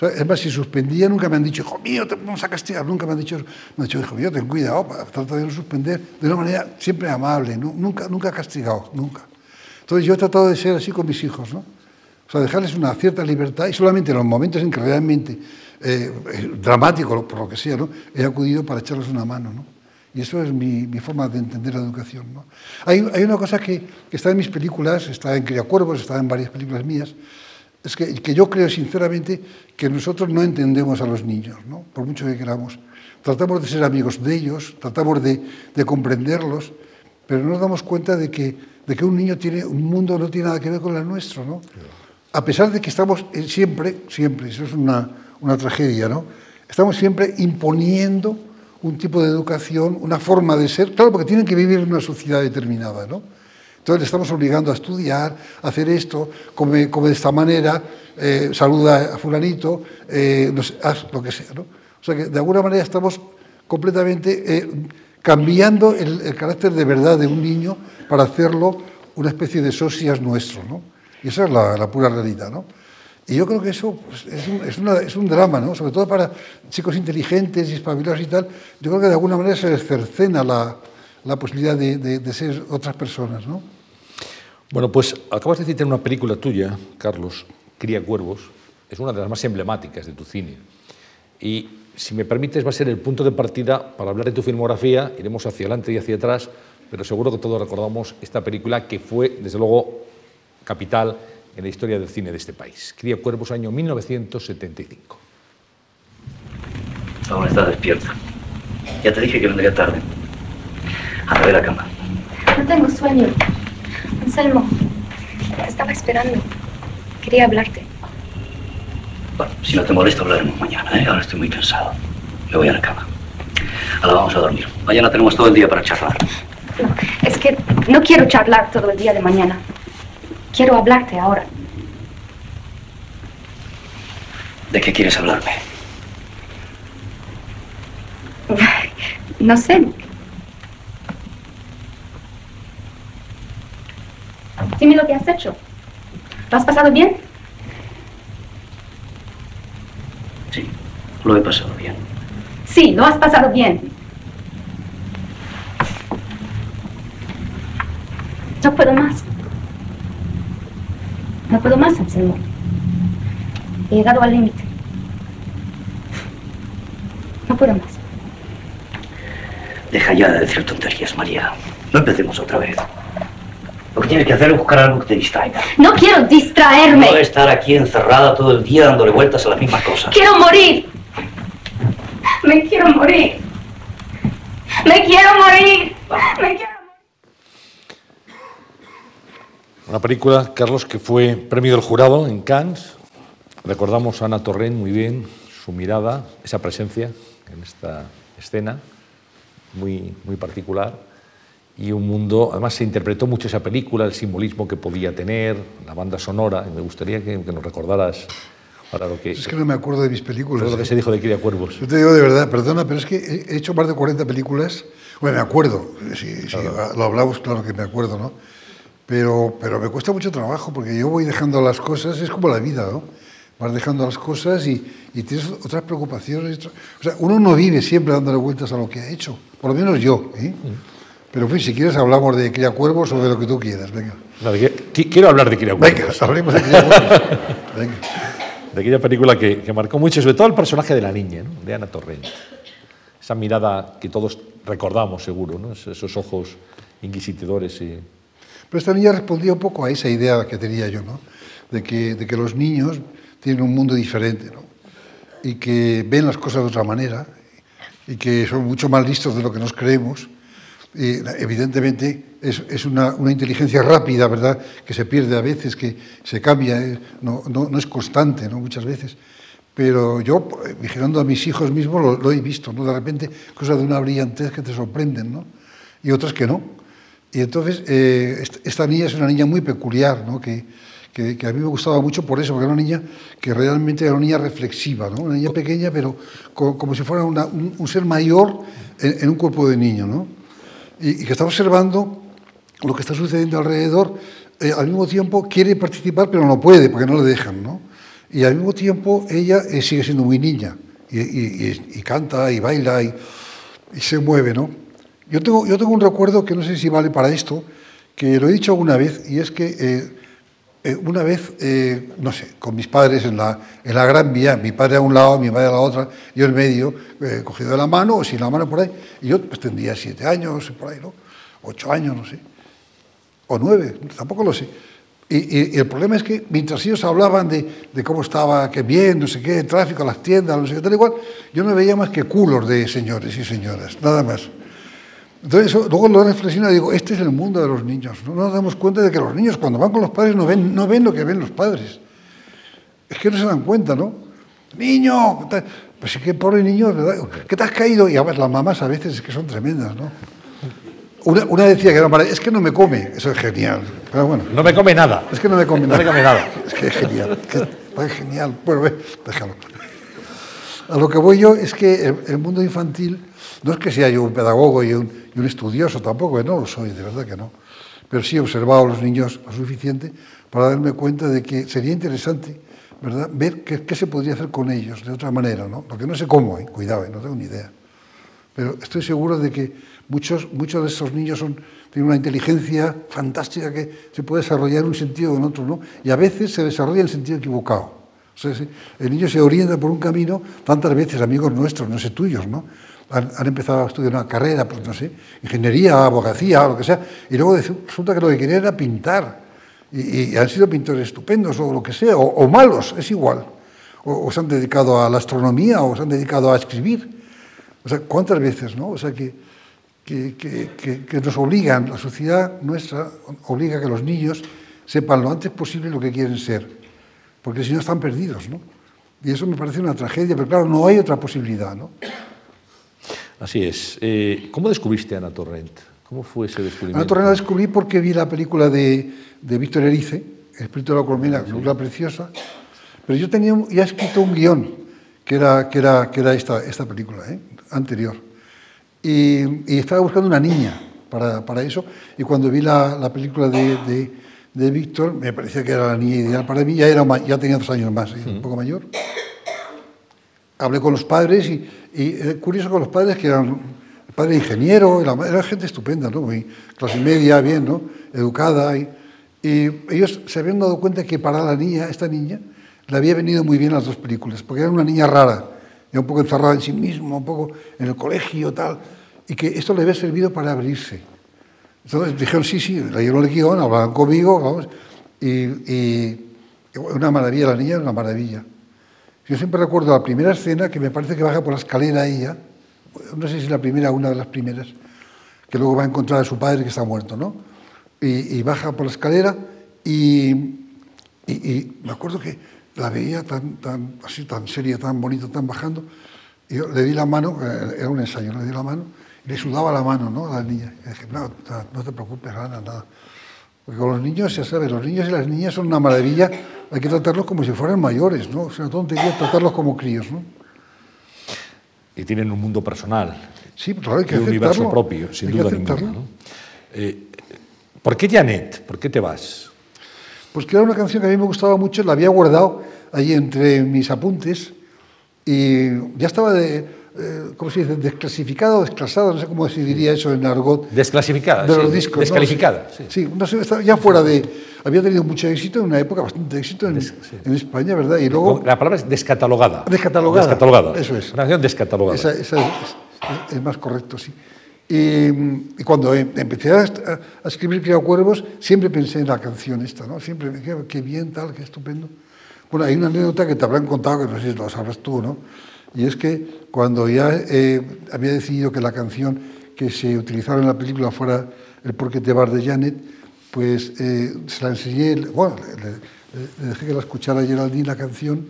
O es más, si suspendía, nunca me han dicho, hijo mío, te vamos a castigar, nunca me han dicho. Me han dicho, hijo mío, ten cuidado, trata de no suspender, de una manera siempre amable, nunca, nunca castigado, nunca. Entonces yo he tratado de ser así con mis hijos, ¿no? O sea, dejarles una cierta libertad y solamente en los momentos en que realmente, eh, eh, dramático, por lo que sea, ¿no? He acudido para echarles una mano, ¿no? Y eso es mi, mi forma de entender la educación. ¿no? Hay, hay una cosa que, que está en mis películas, está en Criacuervos, está en varias películas mías, es que, que yo creo sinceramente que nosotros no entendemos a los niños, ¿no? por mucho que queramos. Tratamos de ser amigos de ellos, tratamos de, de comprenderlos, pero no nos damos cuenta de que, de que un niño tiene, un mundo no tiene nada que ver con el nuestro. ¿no? A pesar de que estamos siempre, siempre, eso es una, una tragedia, ¿no? estamos siempre imponiendo un tipo de educación, una forma de ser, claro, porque tienen que vivir en una sociedad determinada, ¿no? Entonces le estamos obligando a estudiar, a hacer esto, come, de esta manera, eh, saluda a fulanito, eh, haz lo que sea, ¿no? O sea que de alguna manera estamos completamente eh, cambiando el, el carácter de verdad de un niño para hacerlo una especie de socias nuestro, ¿no? Y esa es la, la pura realidad, ¿no? Y yo creo que eso pues, es, un, es, una, es, un, drama, ¿no? sobre todo para chicos inteligentes y espabilados y tal. Yo creo que de alguna manera se les cercena la, la posibilidad de, de, de, ser otras personas. ¿no? Bueno, pues acabas de citar una película tuya, Carlos, Cría Cuervos. Es una de las más emblemáticas de tu cine. Y si me permites, va a ser el punto de partida para hablar de tu filmografía. Iremos hacia adelante y hacia atrás, pero seguro que todos recordamos esta película que fue, desde luego, capital en la historia del cine de este país. Cría Cuervos, año 1975. Aún está despierta. Ya te dije que vendría tarde. A ver la cama. No tengo sueño. Anselmo, te estaba esperando. Quería hablarte. Bueno, si no te molesta hablaremos mañana, ¿eh? Ahora estoy muy cansado. Me voy a la cama. Ahora vamos a dormir. Mañana tenemos todo el día para charlar. No, es que no quiero charlar todo el día de mañana. Quiero hablarte ahora. ¿De qué quieres hablarme? No sé. Dime lo que has hecho. ¿Lo has pasado bien? Sí, lo he pasado bien. Sí, lo has pasado bien. No puedo más. No puedo más, Anselmo. He llegado al límite. No puedo más. Deja ya de decir tonterías, María. No empecemos otra vez. Lo que tienes que hacer es buscar algo que te distraiga. No quiero distraerme. No estar aquí encerrada todo el día dándole vueltas a las mismas cosas. Quiero morir. Me quiero morir. Me quiero morir. Me quiero Una película, Carlos, que fue premio del jurado en Cannes. Recordamos a Ana Torrent muy bien, su mirada, esa presencia en esta escena muy, muy particular y un mundo, además se interpretó mucho esa película, el simbolismo que podía tener, la banda sonora, y me gustaría que, que nos recordaras para lo que... Es que no me acuerdo de mis películas. Todo lo que se dijo de Cría Cuervos. Yo te digo de verdad, perdona, pero es que he hecho más de 40 películas. Bueno, me acuerdo, si, si lo hablamos, claro que me acuerdo, ¿no? Pero, pero me cuesta mucho trabajo porque yo voy dejando las cosas, es como la vida, ¿no? Vas dejando las cosas y, y tienes otras preocupaciones. O sea, uno no vive siempre dándole vueltas a lo que ha hecho, por lo menos yo, ¿eh? Pero en fin, si quieres hablamos de Cría Cuervos o de lo que tú quieras, venga. No, de quiero hablar de Cría Venga, Cuervos, hablemos de Cría Cuervos. Venga. de aquella película que, que marcó mucho, sobre todo el personaje de la niña, ¿no? de Ana Torrent. Esa mirada que todos recordamos seguro, ¿no? Es- esos ojos inquisidores y... Pero esta niña respondía un poco a esa idea que tenía yo, ¿no? De que, de que los niños tienen un mundo diferente, ¿no? Y que ven las cosas de otra manera y que son mucho más listos de lo que nos creemos. Y, evidentemente es, es una, una inteligencia rápida, ¿verdad? Que se pierde a veces, que se cambia, ¿eh? no, no, no es constante, ¿no? Muchas veces. Pero yo, vigilando a mis hijos mismos, lo, lo he visto, ¿no? De repente, cosas de una brillantez que te sorprenden, ¿no? Y otras que no. Y entonces, eh, est- esta niña es una niña muy peculiar, ¿no? que, a mí me gustaba mucho por eso, porque era una niña que realmente era una niña reflexiva, una niña pequeña, pero co- como si fuera un, ser mayor en, un cuerpo de niño, ¿no? y, que está observando lo que está sucediendo alrededor, eh, al mismo tiempo quiere participar, pero no puede, porque no le dejan. ¿no? Y al mismo tiempo ella eh, sigue siendo muy niña, y, canta, y baila, y se mueve, ¿no? Yo tengo, yo tengo un recuerdo que no sé si vale para esto, que lo he dicho alguna vez, y es que eh, eh, una vez, eh, no sé, con mis padres en la, en la Gran Vía, mi padre a un lado, mi madre a la otra, yo en medio, cogido de la mano o sin la mano por ahí, y yo pues tendría siete años, por ahí, ¿no? Ocho años, no sé, o nueve, tampoco lo sé. Y, y- y el problema es que mientras ellos hablaban de, de cómo estaba, que bien, no sé qué, el tráfico, las tiendas, no sé qué, tal igual, yo no veía más que culos de señores y señoras, nada más. Entonces, luego lo reflexiono y digo, este es el mundo de los niños. No nos damos cuenta de que los niños cuando van con los padres no ven, no ven lo que ven los padres. Es que no se dan cuenta, ¿no? Niño, pues sí que pobre niño, ¿verdad? ¿Qué te has caído? Y las mamás a veces es que son tremendas, ¿no? Una, una decía que era marav- es que no me come, eso es genial. Pero bueno, No me come nada. es que no me come No me come nada. Es que es genial, que es genial. Bueno, ve, déjalo. A lo que voy yo es que el, mundo infantil, no es que sea yo un pedagogo y un, estudioso tampoco, que no lo soy, de verdad que no. Pero sí he observado a los niños lo suficiente para darme cuenta de que sería interesante, ¿verdad?, ver qué, se podría hacer con ellos de otra manera, ¿no? Porque no sé cómo, ¿eh? cuidado, ¿eh? no tengo ni idea. Pero estoy seguro de que muchos, muchos de estos niños tienen una inteligencia fantástica que se puede desarrollar en un sentido o en otro, ¿no? Y a veces se desarrolla en el sentido equivocado. El niño se orienta por un camino, tantas veces amigos nuestros, no sé tuyos, ¿no? Han, empezado a estudiar una carrera, pues no sé, ingeniería, abogacía, lo que sea, y luego resulta que lo que querían era pintar. Y, han sido pintores estupendos o lo que sea, o, malos, es igual. O, se han dedicado a la astronomía o se han dedicado a escribir. O sea, ¿cuántas veces, no? O sea, que, que, que, que nos obligan, la sociedad nuestra obliga a que los niños sepan lo antes posible lo que quieren ser, porque si no están perdidos, ¿no? Y eso me parece una tragedia, pero claro, no hay otra posibilidad, ¿no? Así es. Eh, ¿Cómo descubriste a Ana Torrent? ¿Cómo fue ese descubrimiento? Ana Torrent la descubrí porque vi la película de, de Víctor Erice, El espíritu de la colmena, una película preciosa, pero yo tenía ya escrito un guion que era, que era, que era esta, esta película, ¿eh? anterior. Y, y estaba buscando una niña para, para eso, y cuando vi la, la película de, de, de Víctor, me parecía que era la niña ideal para mí, ya, era, ya tenía dos años más, ¿eh? un poco mayor. Hablé con los padres y, y eh, curioso con los padres que eran el padre ingeniero, madre era gente estupenda, ¿no? Muy clase media, bien, ¿no? Educada. Y, y ellos se habían dado cuenta que para la niña, esta niña, le había venido muy bien las dos películas, porque era una niña rara, ya un poco encerrada en sí misma, un poco en el colegio, tal, y que esto le había servido para abrirse. Entonces dijeron, sí, sí, leyeron el guion, hablaban conmigo, vamos, y, y una maravilla, la niña una maravilla. Yo siempre recuerdo la primera escena que me parece que baja por la escalera ella, no sé si la primera o una de las primeras, que luego va a encontrar a su padre que está muerto, ¿no? Y, baja por la escalera Y, y, me acuerdo que la veía tan, tan, así, tan seria, tan bonita, tan bajando. Y yo le di la mano, eh, era un ensayo, le di la mano, le sudaba la mano ¿no? a la niña. Y dije, no, no, te preocupes, Ana, nada. Porque con los niños, ya sabes, los niños y las niñas son una maravilla, hay que tratarlos como si fueran mayores, ¿no? O sea, tontería tratarlos como críos, ¿no? Y tienen un mundo personal. Sí, claro, hay que y un universo propio, sin Hay duda ninguna. Eh, ¿Por qué Janet? ¿Por qué te vas? Pues que era una canción que a mí me gustaba mucho, la había guardado ahí entre mis apuntes y ya estaba de, eh, ¿cómo se dice? Desclasificada o desclasada, no sé cómo se diría eso en argot. Desclasificada. de sí, los discos. ¿no? Descalificada. Sí, sí. sí, no sé, ya fuera de... Había tenido mucho éxito en una época, bastante éxito en, en España, ¿verdad? Y luego... La palabra es descatalogada. Descatalogada. Descatalogada. Eso es. Una canción descatalogada. Esa, esa es, es- es más correcto, sí. Y, y cuando em- empecé a- a escribir Criado Cuervos, siempre pensé en la canción esta, ¿no? Siempre me dije, qué bien, tal, qué estupendo. Bueno, hay una anécdota que te habrán contado, que no sé si lo sabrás tú, ¿no? Y es que cuando ya eh, había decidido que la canción que se utilizara en la película fuera El Por qué te vas de Janet, pues eh, se la enseñé, bueno, le, dejé que la escuchara Geraldine la canción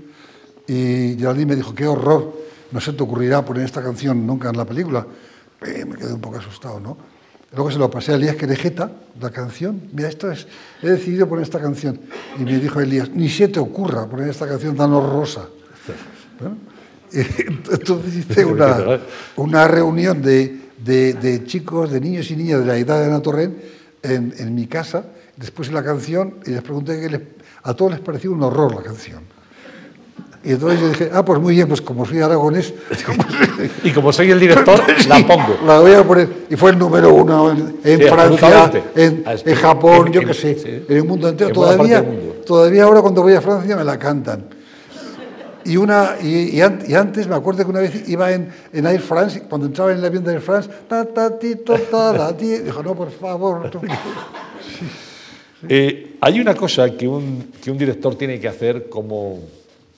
y Geraldine me dijo, qué horror, no se te ocurrirá poner esta canción nunca en la película. Eh, me quedé un poco asustado, ¿no? Luego se lo pasé a Elías Querejeta, la canción. Mira, esto es, he decidido poner esta canción. Y me dijo Elías, ni se te ocurra poner esta canción tan horrorosa. Y Entonces hice una, una reunión de, de- de chicos, de niños y niñas de la edad de Ana Torrent en, en mi casa. Después de la canción y les pregunté que les- a todos les pareció un horror la canción. Y entonces yo dije, ah, pues muy bien, pues como soy aragonés, Y como soy el director, la Sí, pongo. La voy a poner. Y fue el número uno en, en Sí, Francia, en, Ah, en Japón, en- yo qué sé, sí. en el mundo entero. Todavía, mundo. todavía ahora cuando voy a Francia me la cantan. Y, una, y, y an- y antes me acuerdo que una vez iba en, en Air France, cuando entraba en el avión de Air France, ta, ta, ti, ta, ti, dijo, no, por favor. no". Eh, hay una cosa que un, que un director tiene que hacer como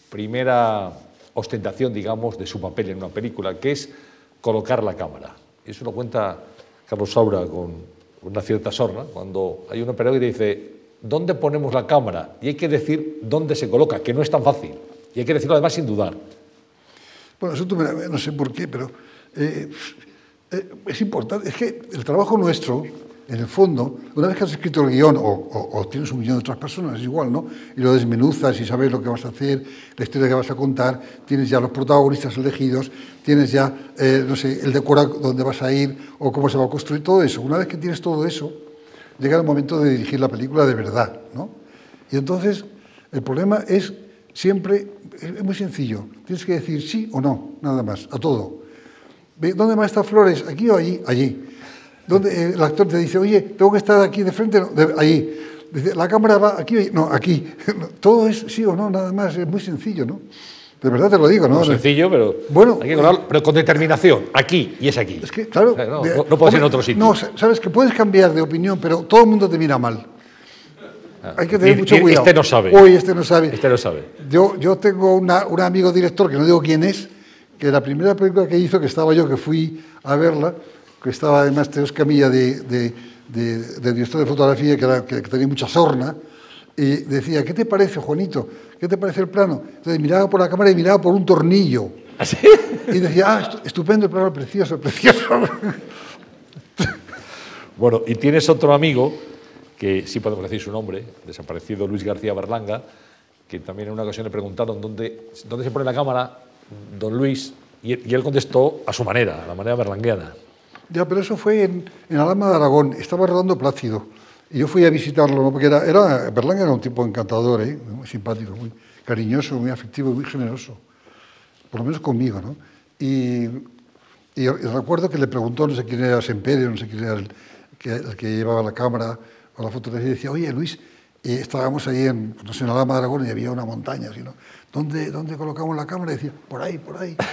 primera ostentación, digamos, de su papel en una película, que es colocar la cámara. Eso lo cuenta Carlos Saura con una cierta sorna, cuando hay un operador y dice, ¿dónde ponemos la cámara? Y hay que decir dónde se coloca, que no es tan fácil. Y hay que decirlo además sin dudar. Bueno, eso tú me- no sé por qué, pero eh, eh, es importante. Es que el trabajo nuestro, en el fondo, una vez que has escrito el guion o, tienes un guion de otras personas, es igual, ¿no? Y lo desmenuzas y sabes lo que vas a hacer, la historia que vas a contar, tienes ya los protagonistas elegidos, tienes ya, eh, no sé, el decoro donde vas a ir o cómo se va a construir todo eso. Una vez que tienes todo eso, llega el momento de dirigir la película de verdad, ¿no? Y entonces el problema es siempre, es muy sencillo, tienes que decir sí o no, nada más, a todo. ¿Dónde va a estar Flores? ¿Aquí o allí? Allí. ¿Dónde, eh, el actor te dice, oye, tengo que estar aquí de frente, no, de- allí. Dice, la cámara va aquí, no, aquí. Todo es sí o no, nada más, es muy sencillo, ¿no? De verdad te lo digo, ¿no? No, sencillo, pero, Bueno, hay que colarlo, pero con determinación. Aquí y es aquí. Es que, claro. O sea, no, de- no- no puede ser en otro sitio. No, sabes que puedes cambiar de opinión, pero todo el mundo te mira mal. Hay que tener Y- mucho y cuidado. este no sabe. Uy, este no sabe. Este lo sabe. Yo, yo tengo una- un amigo director, que no digo quién es, que la primera película que hizo, que estaba yo, que fui a verla, que estaba además Teo Escamilla de, de, de- de director de fotografía, que, era- que- que tenía mucha sorna, y decía, ¿qué te parece, Juanito? ¿Qué te parece el plano? Entonces miraba por la cámara y miraba por un tornillo. ¿Así? Y decía, ah, estu- estupendo el plano, precioso, precioso. Bueno, y tienes otro amigo, que sí podemos decir su nombre, desaparecido Luis García Berlanga, que también en una ocasión le preguntaron dónde, dónde se pone la cámara, don Luis, y, y él contestó a su manera, a la manera berlangueana. Ya, pero eso fue en, en Alhama de Aragón, estaba rodando Plácido. Y yo fui a visitarlo, ¿no? porque era, era, Berlanga era un tipo encantador, ¿eh? muy simpático, muy cariñoso, muy afectivo y muy generoso. Por lo menos conmigo, ¿no? Y, y recuerdo que le preguntó, no sé quién era Sempere, no sé quién era el que, el que llevaba la cámara o la fotografía, y decía, oye, Luis, eh, estábamos ahí en, no sé, en Alhama de Aragón y había una montaña, así, ¿no? ¿Dónde, ¿Dónde colocamos la cámara? Y decía, por ahí, por ahí.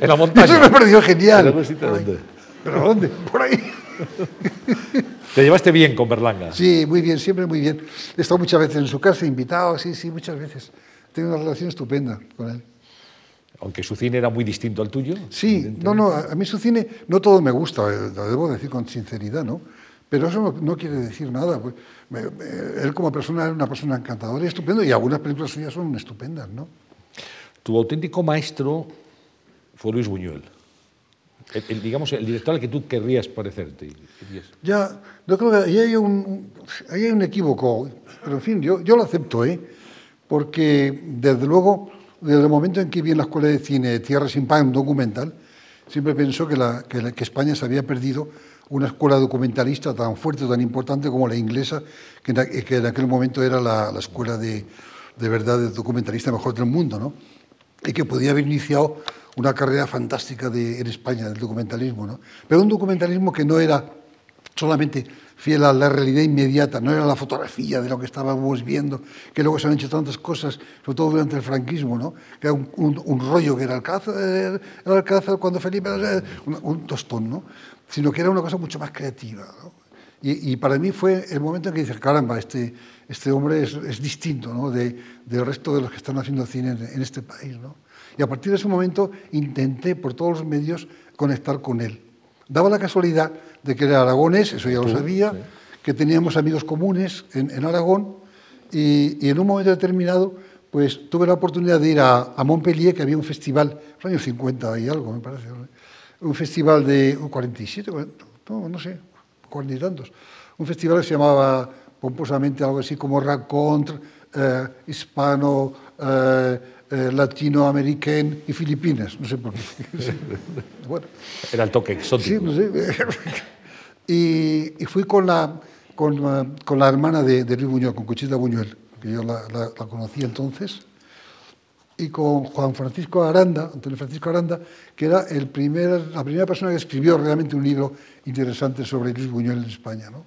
En la montaña. Eso me pareció genial. ¿Pero dónde? ¿Pero dónde? Por ahí. Te llevaste bien con Berlanga. Sí, muy bien, siempre muy bien. He estado muchas veces en su casa, invitado, sí, sí, muchas veces. Tengo una relación estupenda con él. Aunque su cine era muy distinto al tuyo. Sí, no, no, a mí su cine no todo me gusta, lo debo decir con sinceridad, ¿no? Pero eso no, no quiere decir nada. Pues, me- me- él como persona era una persona encantadora y estupendo, y algunas películas suyas son estupendas, ¿no? Tu auténtico maestro fue Luis Buñuel. El, el, digamos, el director al que tú querrías parecerte. Ya, yo creo que ahí hay un, ahí hay un equívoco, pero en fin, yo, yo lo acepto, ¿eh? porque desde luego, desde el momento en que vi en la Escuela de Cine Tierra sin Pan, un documental, siempre pensó que, la- que la- que España se había perdido una escuela documentalista tan fuerte, tan importante como la inglesa, que en, que en aquel momento era la, la escuela de, de verdad de documentalista mejor del mundo, ¿no? y que podía haber iniciado una carrera fantástica de, en España del documentalismo, ¿no? pero un documentalismo que no era solamente fiel a la realidad inmediata, no era la fotografía de lo que estábamos viendo, que luego se han hecho tantas cosas, sobre todo durante el franquismo, ¿no? que era un, un- un rollo que era Alcázar, el Alcázar cuando Felipe, era un, un tostón, ¿no? Sino que era una cosa mucho más creativa. ¿no? Y, y para mí fue el momento en que dices, caramba, este, este hombre es, es distinto ¿no? de, del resto de los que están haciendo cine en, en este país. ¿no? Y a partir de ese momento intenté por todos los medios conectar con él. Daba la casualidad de que era aragonés, eso ya lo sabía, que teníamos amigos comunes en, en Aragón y, y en un momento determinado pues tuve la oportunidad de ir a, a Montpellier, que había un festival, en los años 50 y algo, me parece, ¿no? Un festival de 47, 40, no, no sé, cuarenta y tantos, un festival que se llamaba pomposamente algo así como Racontre, eh, Hispano, eh, eh, Latinoamerican y Filipinas, no sé por qué. bueno, Era el toque exótico. Sí, no sé. y, y fui con la, con, la- con la hermana de, de Luis Buñuel, con Conchita Buñuel, que yo la, la, la conocí entonces, y con Juan Francisco Aranda, Antonio Francisco Aranda, que era el primer, la primera persona que escribió realmente un libro interesante sobre Luis Buñuel en España. ¿no?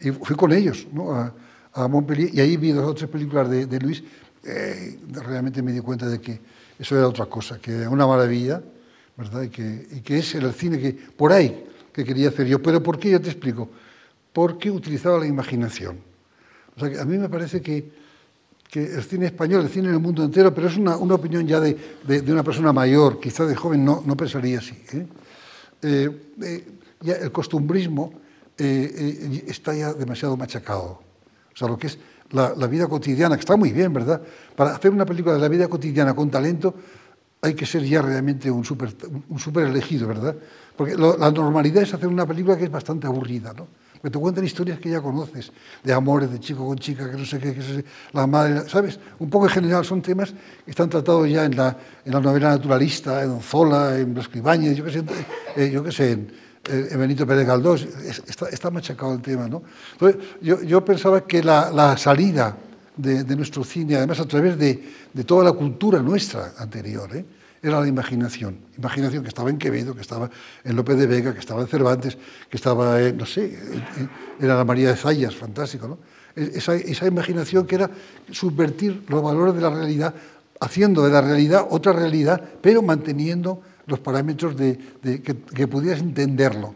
Y fui con ellos ¿no? a, a Montpellier y ahí vi dos o tres películas de, de Luis. eh, realmente me di cuenta de que eso era otra cosa, que era una maravilla, ¿verdad? Y que, y que es el cine que por ahí que quería hacer yo. Pero ¿por qué? Yo te explico. Porque utilizaba la imaginación. O sea, que a mí me parece que, que el cine español, el cine en el mundo entero, pero es una, una opinión ya de, de- una persona mayor, quizás de joven no, no pensaría así. ¿eh? Eh, eh, el costumbrismo está ya demasiado machacado. O sea, lo que es la, vida cotidiana, que está muy bien, ¿verdad? Para hacer una película de la vida cotidiana con talento hay que ser ya realmente un súper un súper elegido, ¿verdad? Porque la normalidad es hacer una película que es bastante aburrida, ¿no? Porque te cuentan historias que ya conoces, de amores, de chico con chica, que no sé qué, que sé, la madre, ¿sabes? Un poco en general son temas que están tratados ya en la, en la novela naturalista, en Zola, en Blasco Ibáñez, yo qué sé, eh, yo qué sé, en, eh, en Benito Pérez Galdós, es- está, está machacado el tema, ¿no? Entonces, yo, yo pensaba que la, la salida de, de nuestro cine, además a través de, de toda la cultura nuestra anterior, ¿eh? Era la imaginación. Imaginación que estaba en Quevedo, que estaba en López de Vega, que estaba en Cervantes, que estaba, en, no sé, era la María de Zayas, fantástico, ¿no? E- Esa, esa imaginación que era subvertir los valores de la realidad, haciendo de la realidad otra realidad, pero manteniendo los parámetros de, que pudieras entenderlo.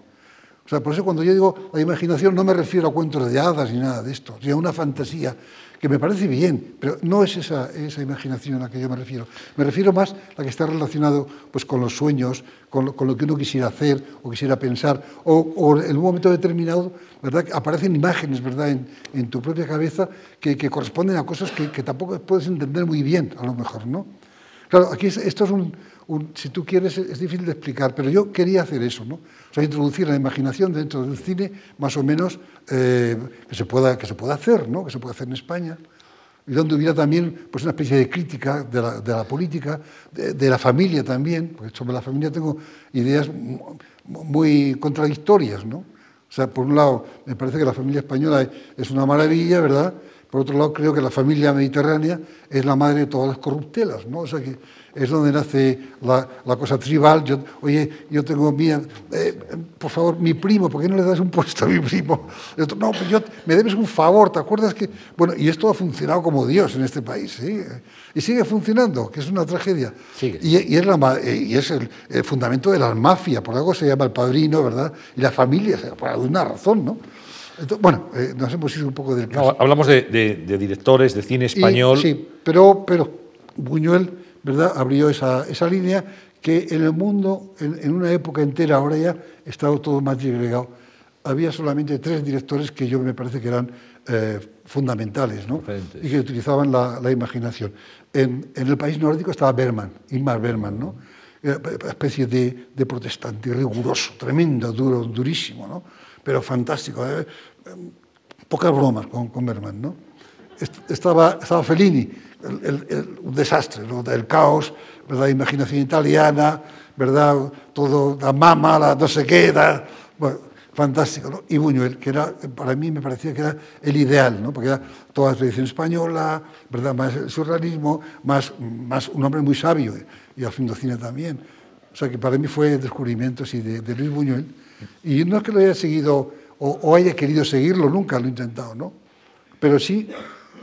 O sea, por eso cuando yo digo la imaginación no me refiero a cuentos de hadas ni nada de esto, sino a una fantasía que me parece bien, pero no es esa, esa imaginación a la que yo me refiero. Me refiero más a la que está relacionado pues, con los sueños, con lo, con lo que uno quisiera hacer o quisiera pensar, o, en un momento determinado, ¿verdad? aparecen imágenes ¿verdad? En, en tu propia cabeza que, que corresponden a cosas que, que tampoco puedes entender muy bien, a lo mejor, ¿no? Claro, aquí es- esto es un, un- si tú quieres, es difícil de explicar, pero yo quería hacer eso, ¿no? O sea, introducir la imaginación dentro del cine, más o menos, eh, que, se pueda, que se pueda hacer, ¿no? Que se pueda hacer en España. Y donde hubiera también pues, una especie de crítica de la, de la política, de, de la familia también, porque sobre la familia tengo ideas mu- muy contradictorias, ¿no? O sea, por un lado, me parece que la familia española es una maravilla, ¿verdad? Por otro lado, creo que la familia mediterránea es la madre de todas las corruptelas, ¿no? O sea, que es donde nace la, la cosa tribal. Yo, oye, yo tengo mía, eh, por favor, mi primo, ¿por qué no le das un puesto a mi primo? No, pues yo, me debes un favor, ¿te acuerdas que...? Bueno, y esto ha funcionado como Dios en este país, ¿sí? Y sigue funcionando, que es una tragedia. Sigue. Y, y es, la, eh, y es el, el fundamento de la mafia, por algo se llama el padrino, ¿verdad? Y la familia, por alguna razón, ¿no? Entonces, bueno, eh, nos hemos ido un poco del caso. No, hablamos de, de- de directores de cine Y- español. sí, pero, pero Buñuel ¿verdad? abrió esa, esa línea que en el mundo, en, en una época entera, ahora ya, estaba todo más disgregado había solamente tres directores que yo me parece que eran eh, fundamentales ¿no? Y que utilizaban la, la imaginación. En, en, el país nórdico estaba Berman, Ingmar Berman, ¿no? Era una especie de, de, protestante riguroso, tremendo, duro, durísimo, ¿no? Pero fantástico. ¿eh? Pocas bromas con, con Berman. ¿no? Estaba, estaba Fellini, el, el, el, un desastre, ¿no? el caos, ¿verdad? imaginación italiana, ¿verdad? todo, la mama, la no sé qué, la, bueno, fantástico. ¿no? Y Buñuel, que era, para mí me parecía que era el ideal, ¿no? porque era toda la tradición española, ¿verdad? más el surrealismo, más, más un hombre muy sabio, y al cine también. O sea que para mí fue descubrimiento sí, de, de, Luis Buñuel. Y no es que lo haya seguido o, haya querido seguirlo, nunca lo he intentado, ¿no? Pero sí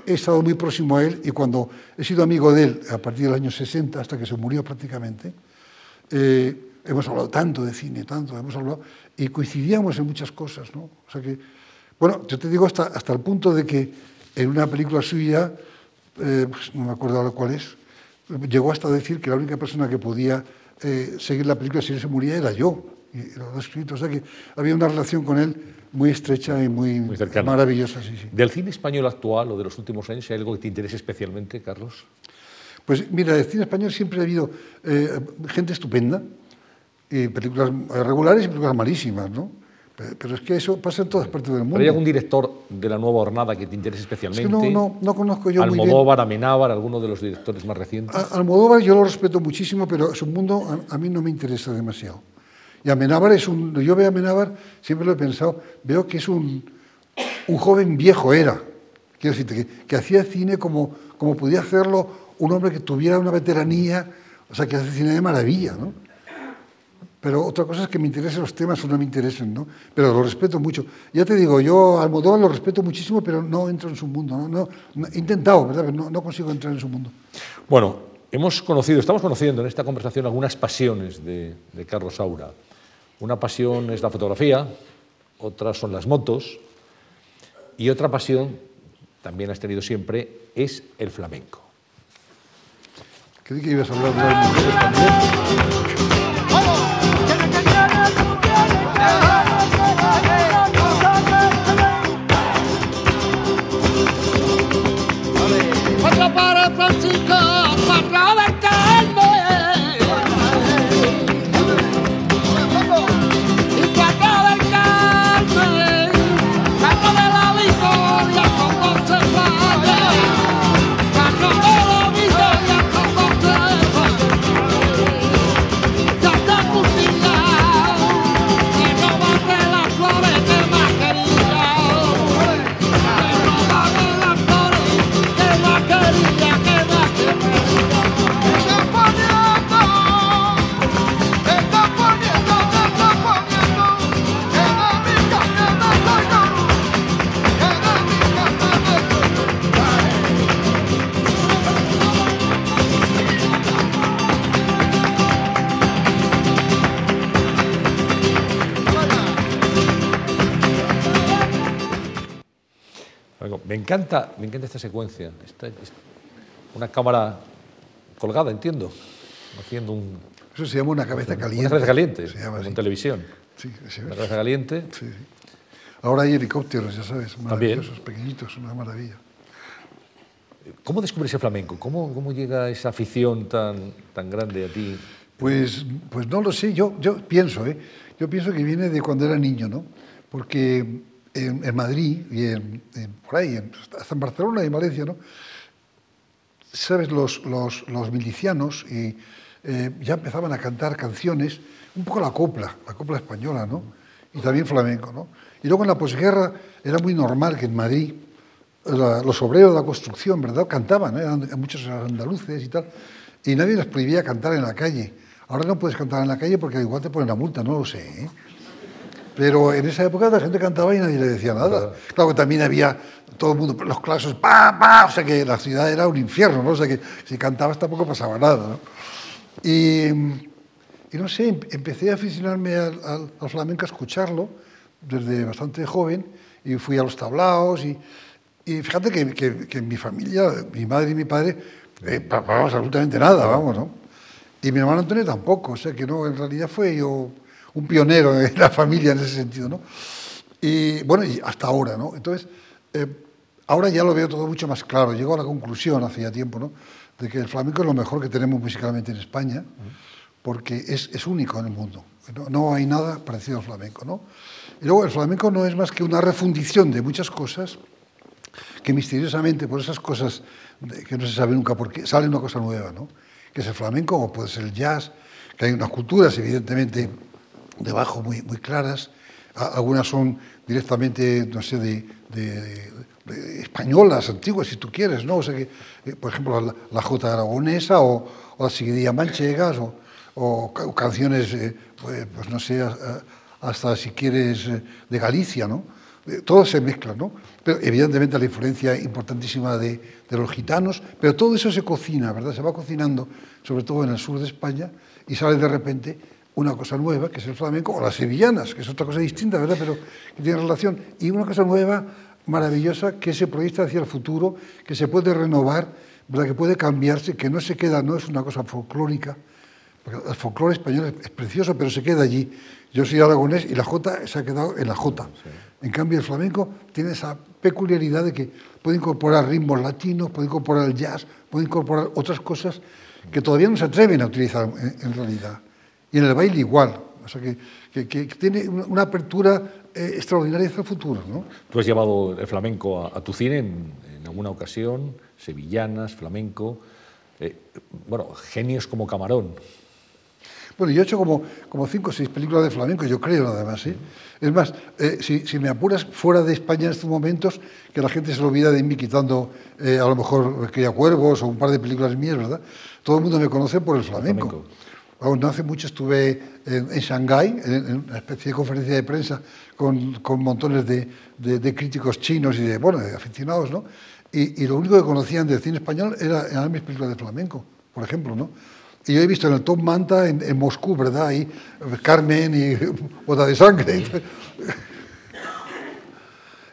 he estado muy próximo a él y cuando he sido amigo de él a partir del año 60 hasta que se murió prácticamente, eh, hemos hablado tanto de cine, tanto, hemos hablado, y coincidíamos en muchas cosas, ¿no? O sea que, bueno, yo te digo hasta, hasta el punto de que en una película suya, eh, pues no me acuerdo ahora cuál es, llegó hasta decir que la única persona que podía eh, seguir la película si él se moría era yo, y lo escrito, o sea que había una relación con él muy estrecha y muy, muy maravillosa. Sí, sí. ¿Del cine español actual o de los últimos años hay algo que te interese especialmente, Carlos? Pues mira, del cine español siempre ha habido eh, gente estupenda, y películas regulares y películas malísimas, ¿no? Pero es que eso pasa en todas partes del mundo. ¿Pero hay algún director de la nueva hornada que te interese especialmente? Es que no, no, no conozco yo Almodóvar, muy bien. Amenábar, alguno de los directores más recientes. A, Almodóvar yo lo respeto muchísimo, pero su mundo a, a, mí no me interesa demasiado. Y Amenábar es un... Yo veo a Amenábar, siempre lo he pensado, veo que es un, un joven viejo era. Quiero decirte, que, que hacía cine como, como podía hacerlo un hombre que tuviera una veteranía, o sea, que hace cine de maravilla, ¿no? Pero otra cosa es que me interesen los temas o no me interesen, ¿no? Pero lo respeto mucho. Ya te digo, yo Almodóvar lo respeto muchísimo, pero no entro en su mundo. No, no, he intentado, ¿verdad? No, no, consigo entrar en su mundo. Bueno, hemos conocido, estamos conociendo en esta conversación algunas pasiones de, de Carlos Saura. Una pasión es la fotografía, otras son las motos, y otra pasión, también has tenido siempre, es el flamenco. Creí que ibas a hablar de también. Me encanta, me encanta esta secuencia. Esta, es una cámara colgada, entiendo, haciendo un, Eso se llama una cabeza caliente. una cabeza caliente, Se llama así. en televisión. Sí, sí, Una cabeza caliente. sí, sí. Ahora hay helicópteros, ya sabes, También. maravillosos, pequeñitos, una maravilla. ¿Cómo descubres el flamenco? ¿Cómo, cómo llega esa afición tan, tan grande a ti? Pues, pues no lo sé, yo, yo pienso, ¿eh? yo pienso que viene de cuando era niño, ¿no? Porque en, Madrid y en, por ahí, hasta en Barcelona y en Valencia, ¿no? Sabes, los, los, los milicianos y, eh, ya empezaban a cantar canciones, un poco la copla, la copla española, ¿no? Y también flamenco, ¿no? Y luego en la posguerra era muy normal que en Madrid los obreros de la construcción, ¿verdad? Cantaban, ¿eh? eran muchos andaluces y tal, y nadie les prohibía cantar en la calle. Ahora no puedes cantar en la calle porque igual te ponen la multa, no lo sé. ¿eh? Pero en esa época la gente cantaba y nadie le decía nada. Claro que también había todo el mundo, los clasos, pa, pa, o sea que la ciudad era un infierno, ¿no? O sea que si cantabas tampoco pasaba nada, ¿no? Y, y no sé, em- empecé a aficionarme al, al- al flamenco, a escucharlo desde bastante joven y fui a los tablaos y, y fíjate que, que, que en mi familia, mi madre y mi padre, eh, absolutamente nada, vamos, ¿no? Y mi hermano Antonio tampoco, o sea que no, en realidad fue yo un pionero en la familia en ese sentido, ¿no? Y bueno, y hasta ahora, ¿no? Entonces, eh, ahora ya lo veo todo mucho más claro. Llego a la conclusión hace ya tiempo, ¿no? De que el flamenco es lo mejor que tenemos musicalmente en España, porque es, es único en el mundo. No, no hay nada parecido al flamenco, ¿no? Y luego el flamenco no es más que una refundición de muchas cosas que misteriosamente por esas cosas que no se sabe nunca por qué, sale una cosa nueva, ¿no? Que es el flamenco o puede ser el jazz, que hay unas culturas evidentemente debajo muy, muy claras, algunas son directamente, no sé, de, españolas, antiguas, si tú quieres, ¿no? O sea que, eh, por ejemplo, la, la jota aragonesa o, o las seguidillas manchegas o, o ca- o canciones, eh, pues, pues no sé, hasta si quieres eh, de Galicia, ¿no? Todo se mezcla, ¿no? Pero evidentemente la influencia importantísima de, de los gitanos, pero todo eso se cocina, ¿verdad? Se va cocinando, sobre todo en el sur de España, y sale de repente una cosa nueva, que es el flamenco, o las sevillanas, que es otra cosa distinta, ¿verdad? Pero que tiene relación, y una cosa nueva, maravillosa, que se proyecta hacia el futuro, que se puede renovar, ¿verdad? Que puede cambiarse, que no se queda, no es una cosa folclórica, porque el folclore español es, precioso, pero se queda allí. Yo soy aragonés y la jota se ha quedado en la jota. En cambio, el flamenco tiene esa peculiaridad de que puede incorporar ritmos latinos, puede incorporar el jazz, puede incorporar otras cosas que todavía no se atreven a utilizar en, en realidad. Y en el baile igual. O sea, que, que- que tiene una, apertura eh, extraordinaria hacia el futuro. ¿no? Tú has llevado el flamenco a, a tu cine en, en alguna ocasión, sevillanas, flamenco, eh, bueno, genios como Camarón. Bueno, yo he hecho como, como cinco o seis películas de flamenco, yo creo, nada más. ¿eh? Es más, eh, si, si me apuras fuera de España en estos momentos, que la gente se lo olvida de mí quitando eh, a lo mejor Cría Cuervos o un par de películas mías, ¿verdad? Todo el mundo me conoce por el flamenco. flamenco. Aún no hace mucho estuve en, en Shanghái, en, en una especie de conferencia de prensa con, con montones de, de- de críticos chinos y de, bueno, de aficionados, ¿no? Y, y lo único que conocían del cine español era, eran mis películas de flamenco, por ejemplo, ¿no? Y yo he visto en el Top Manta en, en Moscú, ¿verdad? Ahí, Carmen y Boda de Sangre.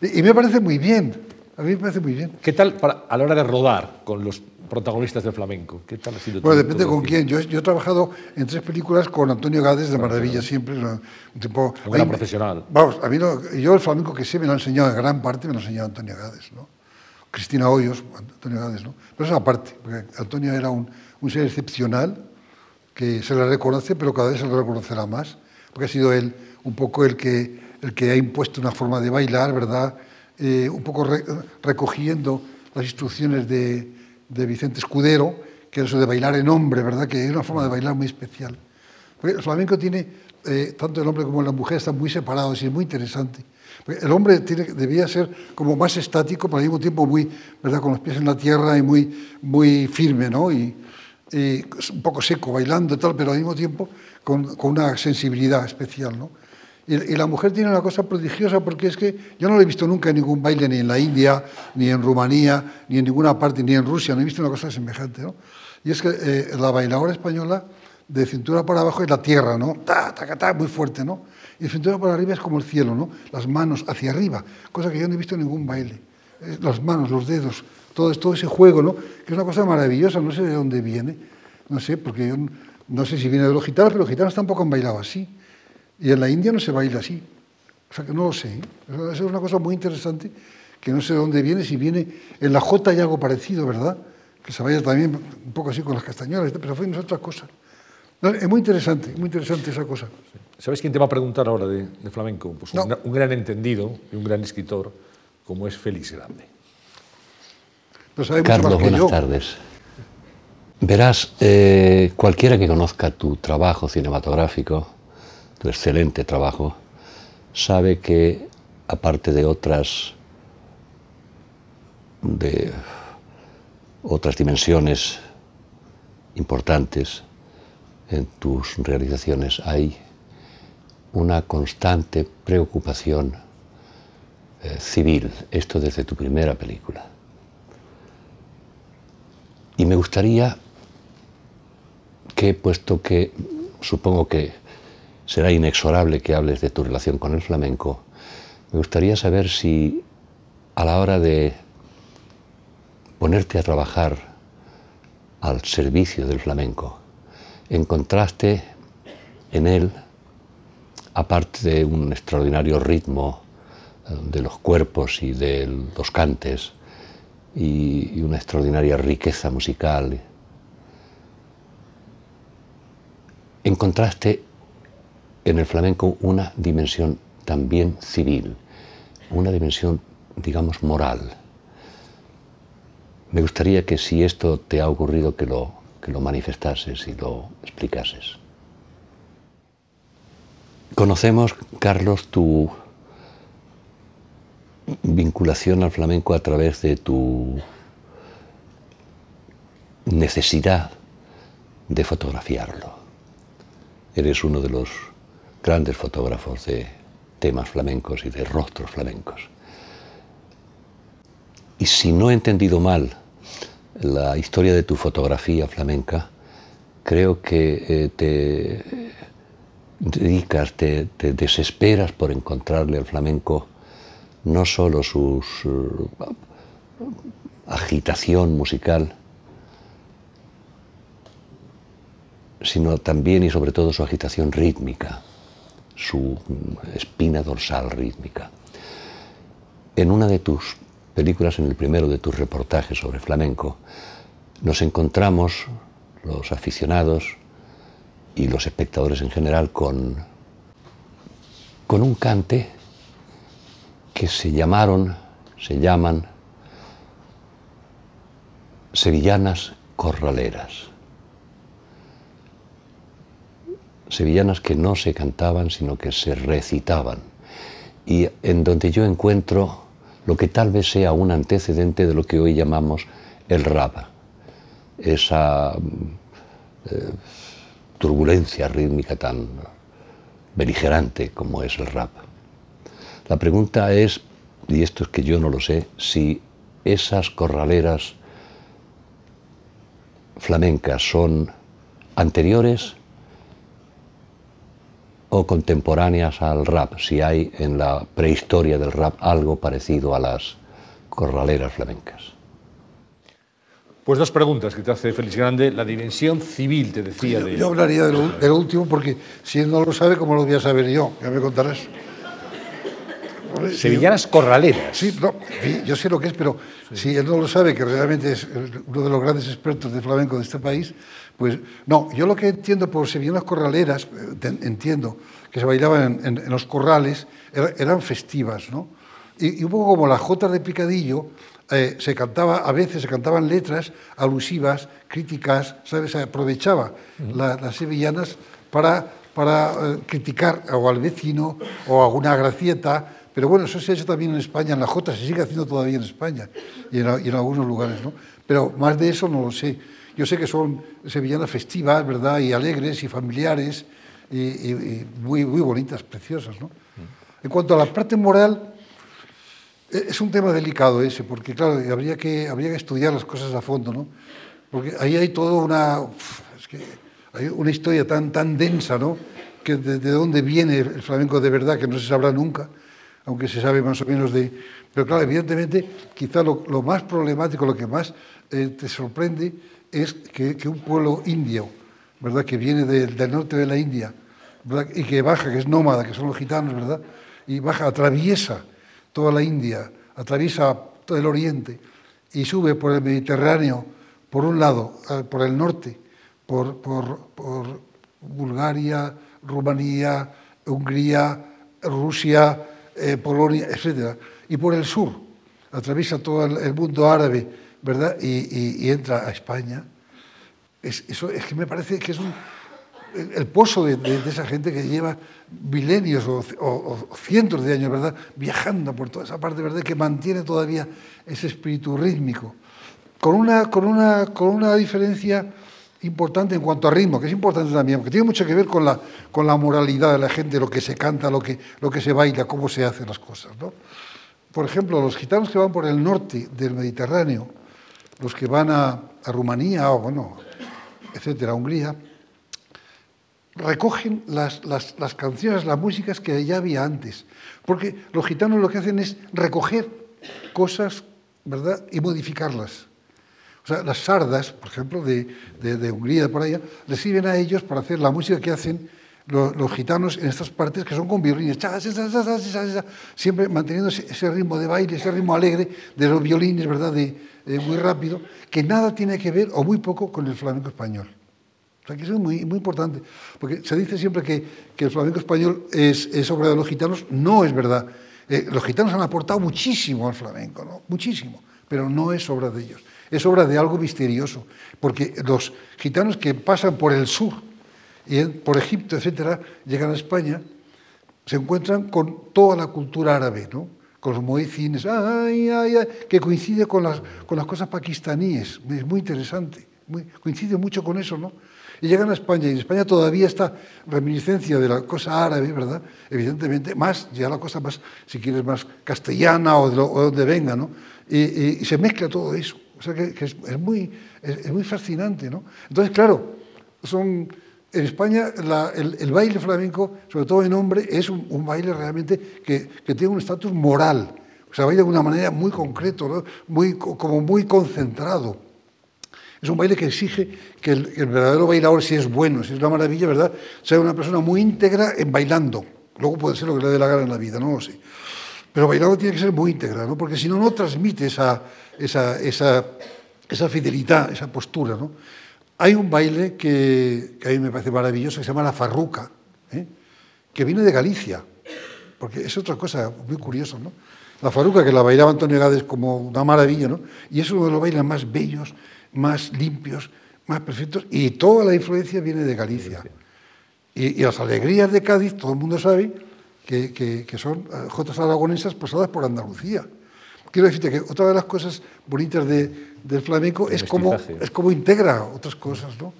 Y, y me parece muy bien, a mí me parece muy bien. ¿Qué tal para- a la hora de rodar con los protagonistas del flamenco? ¿Qué tal ha sido Bueno, depende con quién. Yo, yo he trabajado en tres películas con Antonio Gades de maravilla siempre. Un tipo, Un gran profesional. Vamos, a mí no- yo el flamenco que sé me lo ha enseñado en gran parte, me lo ha enseñado Antonio Gades, ¿no? Cristina Hoyos, Antonio Gades, ¿no? Pero eso aparte, porque Antonio era un, un ser excepcional que se le reconoce, pero cada vez se le reconocerá más, porque ha sido él un poco el que, el que ha impuesto una forma de bailar, ¿verdad? Eh, un poco re- recogiendo las instrucciones de, de Vicente Escudero, que era eso de bailar en hombre, ¿verdad? Que es una forma de bailar muy especial. Porque el flamenco tiene, eh, tanto el hombre como la mujer están muy separados y es muy interesante. El hombre tiene, debía ser como más estático, pero al mismo tiempo muy, ¿verdad? Con los pies en la tierra y muy, muy firme, ¿no? Y, y un poco seco, bailando y tal, pero al mismo tiempo con, con una sensibilidad especial, ¿no? Y, y la mujer tiene una cosa prodigiosa porque es que yo no lo he visto nunca en ningún baile, ni en la India, ni en Rumanía, ni en ninguna parte, ni en Rusia, no he visto una cosa semejante, ¿no? Y es que eh, la bailadora española, de cintura para abajo es la tierra, ¿no? Ta, ta, ta, muy fuerte, ¿no? Y de cintura para arriba es como el cielo, ¿no? Las manos hacia arriba, cosa que yo no he visto en ningún baile. Eh, Las manos, los dedos, todo, todo ese juego, ¿no? Que es una cosa maravillosa, no sé de dónde viene, no sé, porque yo no sé si viene de los gitanos, pero los gitanos tampoco han bailado así. Y en la India no se baila así. O sea que no lo sé. ¿eh? Eso es una cosa muy interesante que no sé de dónde viene. Si viene en la Jota hay algo parecido, ¿verdad? Que se baila también un poco así con las castañuelas, pero fue no es otra cosa. No, es muy interesante, muy interesante esa cosa. ¿Sabes quién te va a preguntar ahora de, de flamenco? Pues un, No. gra- un gran entendido y un gran escritor como es Félix Grande. Sabe mucho Carlos, más que buenas yo. tardes. Verás, eh, cualquiera que conozca tu trabajo cinematográfico, tu excelente trabajo, sabe que aparte de otras otras dimensiones importantes en tus realizaciones hay una constante preocupación eh, civil, esto desde tu primera película. Y me gustaría que, puesto que supongo que será inexorable que hables de tu relación con el flamenco, me gustaría saber si a la hora de ponerte a trabajar al servicio del flamenco, encontraste en él, aparte de un extraordinario ritmo de los cuerpos y de los cantes y, y una extraordinaria riqueza musical. Encontraste en el flamenco una dimensión también civil, una dimensión, digamos, moral. Me gustaría que si esto te ha ocurrido, que lo, que lo manifestases y lo explicases. Conocemos, Carlos, tu vinculación al flamenco a través de tu necesidad de fotografiarlo. Eres uno de los grandes fotógrafos de temas flamencos y de rostros flamencos. Y si no he entendido mal la historia de tu fotografía flamenca, creo que eh, te dedicas, te, desesperas por encontrarle al flamenco no solo su uh, agitación musical, sino también y sobre todo su agitación rítmica, su espina dorsal rítmica. En una de tus películas, en el primero de tus reportajes sobre flamenco, nos encontramos, los aficionados, y los espectadores en general con, con un cante que se llamaron, se llaman sevillanas corraleras. Sevillanas que no se cantaban, sino que se recitaban. Y en donde yo encuentro lo que tal vez sea un antecedente de lo que hoy llamamos el rap. Esa eh, turbulencia rítmica tan beligerante como es el rap. La pregunta es, y esto es que yo no lo sé, si esas corraleras flamencas son anteriores o contemporáneas al rap, si hay en la prehistoria del rap algo parecido a las corraleras flamencas. Pues dos preguntas que te hace Félix Grande. La dimensión civil, te decía. Yo, de... yo hablaría de lo, de lo, último porque si él no lo sabe, ¿cómo lo voy a saber yo? Ya me contarás. Sevillanas corraleras. Sí, no, yo sé lo que es, pero sí. si él no lo sabe, que realmente es uno de los grandes expertos de flamenco de este país, pues no, yo lo que entiendo por sevillanas corraleras, entiendo que se bailaban en, en, en los corrales, eran festivas, ¿no? Y, y, un poco como las jotas de picadillo, eh, se cantaba, a veces se cantaban letras alusivas, críticas, ¿sabes? Se aprovechaba uh -huh. la, las sevillanas para, para eh, criticar o al vecino o a una gracieta, pero bueno, eso se ha hecho también en España, en la Jota se sigue haciendo todavía en España y en, y en algunos lugares, ¿no? Pero más de eso no lo sé. Yo sé que son sevillanas festivas, ¿verdad? Y alegres y familiares y, y, y muy, muy bonitas, preciosas, ¿no? En cuanto a la parte moral, es un tema delicado ese, porque claro, habría que, habría que estudiar las cosas a fondo, ¿no? Porque ahí hay toda una, es que hay una historia tan, tan densa, ¿no? Que de, de, dónde viene el flamenco de verdad, que no se sabrá nunca, aunque se sabe más o menos de... Pero claro, evidentemente, quizá lo, lo más problemático, lo que más eh, te sorprende es que, un pueblo indio, ¿verdad? Que viene de, del norte de la India. Y que baja, que es nómada, que son los gitanos, ¿verdad? Y baja, atraviesa toda la India, atraviesa todo el Oriente y sube por el Mediterráneo, por un lado, eh, por el norte, por, por, Bulgaria, Rumanía, Hungría, Rusia, eh, Polonia, etc. Y por el sur, atraviesa todo el mundo árabe, ¿verdad? Y, entra a España. Es, eso es que me parece que es un, el, pozo de, esa gente que lleva milenios o, o, o, cientos de años, ¿verdad? Viajando por toda esa parte, ¿verdad? Que mantiene todavía ese espíritu rítmico. Con una, con una, con una diferencia importante en cuanto a ritmo, que es importante también, porque tiene mucho que ver con la, con la moralidad de la gente, lo que se canta, lo que, lo que se baila, cómo se hacen las cosas, ¿no? Por ejemplo, los gitanos que van por el norte del Mediterráneo, los que van a, Rumanía o, bueno, etcétera, a Hungría, recogen las, las, las, canciones, las músicas que ya había antes. Porque los gitanos lo que hacen es recoger cosas, ¿verdad? Y modificarlas. O sea, las sardas, por ejemplo, de, de, de Hungría, por allá, les sirven a ellos para hacer la música que hacen los, los gitanos en estas partes que son con violines, cha, cha, cha, cha, cha, cha, cha, siempre manteniendo ese, ritmo de baile, ese ritmo alegre de los violines, ¿verdad? De, muy rápido, que nada tiene que ver o muy poco con el flamenco español. O sea, que eso es muy, muy importante, porque se dice siempre que, que el flamenco español es, es obra de los gitanos, no es verdad. Eh, los gitanos han aportado muchísimo al flamenco, ¿no? muchísimo, pero no es obra de ellos, es obra de algo misterioso, porque los gitanos que pasan por el sur, y por Egipto, etcétera, llegan a España, se encuentran con toda la cultura árabe, ¿no? con los muecines, ay, ay, ay, que coincide con las, con las cosas pakistaníes, es muy interesante, coincide mucho con eso, ¿no? Y llegan a España, y en España todavía está reminiscencia de la cosa árabe, ¿verdad? Evidentemente, más, ya la cosa más, si quieres, más castellana o de, lo- o donde venga, ¿no? Y, y- se mezcla todo eso, o sea que, es, muy, es muy fascinante, ¿no? Entonces, claro, son en España la- el, baile flamenco, sobre todo en hombre, es un, baile realmente que, que tiene un estatus moral. O sea, baila de una manera muy concreto, ¿no? muy, co- como muy concentrado. Es un baile que exige que el, el verdadero bailador, si es bueno, si es una maravilla, ¿verdad?, sea una persona muy íntegra en bailando. Luego puede ser lo que le dé la gana en la vida, no lo sé. Pero bailando tiene que ser muy íntegra, ¿no? porque si no, no transmite esa, esa, esa, esa fidelidad, esa postura. ¿no? Hay un baile que, que a mí me parece maravilloso que se llama la farruca, ¿eh? que viene de Galicia, porque es otra cosa muy curiosa. ¿no? La farruca, que la bailaba Antonio Gades como una maravilla, ¿no? y es uno de los bailes más bellos, más limpios, más perfectos, y toda la influencia viene de Galicia. Y, y las alegrías de Cádiz, todo el mundo sabe que, que- que son eh, jotas aragonesas pasadas por Andalucía. Quiero decirte que otra de las cosas bonitas de- del flamenco es cómo, es cómo integra otras cosas, ¿no?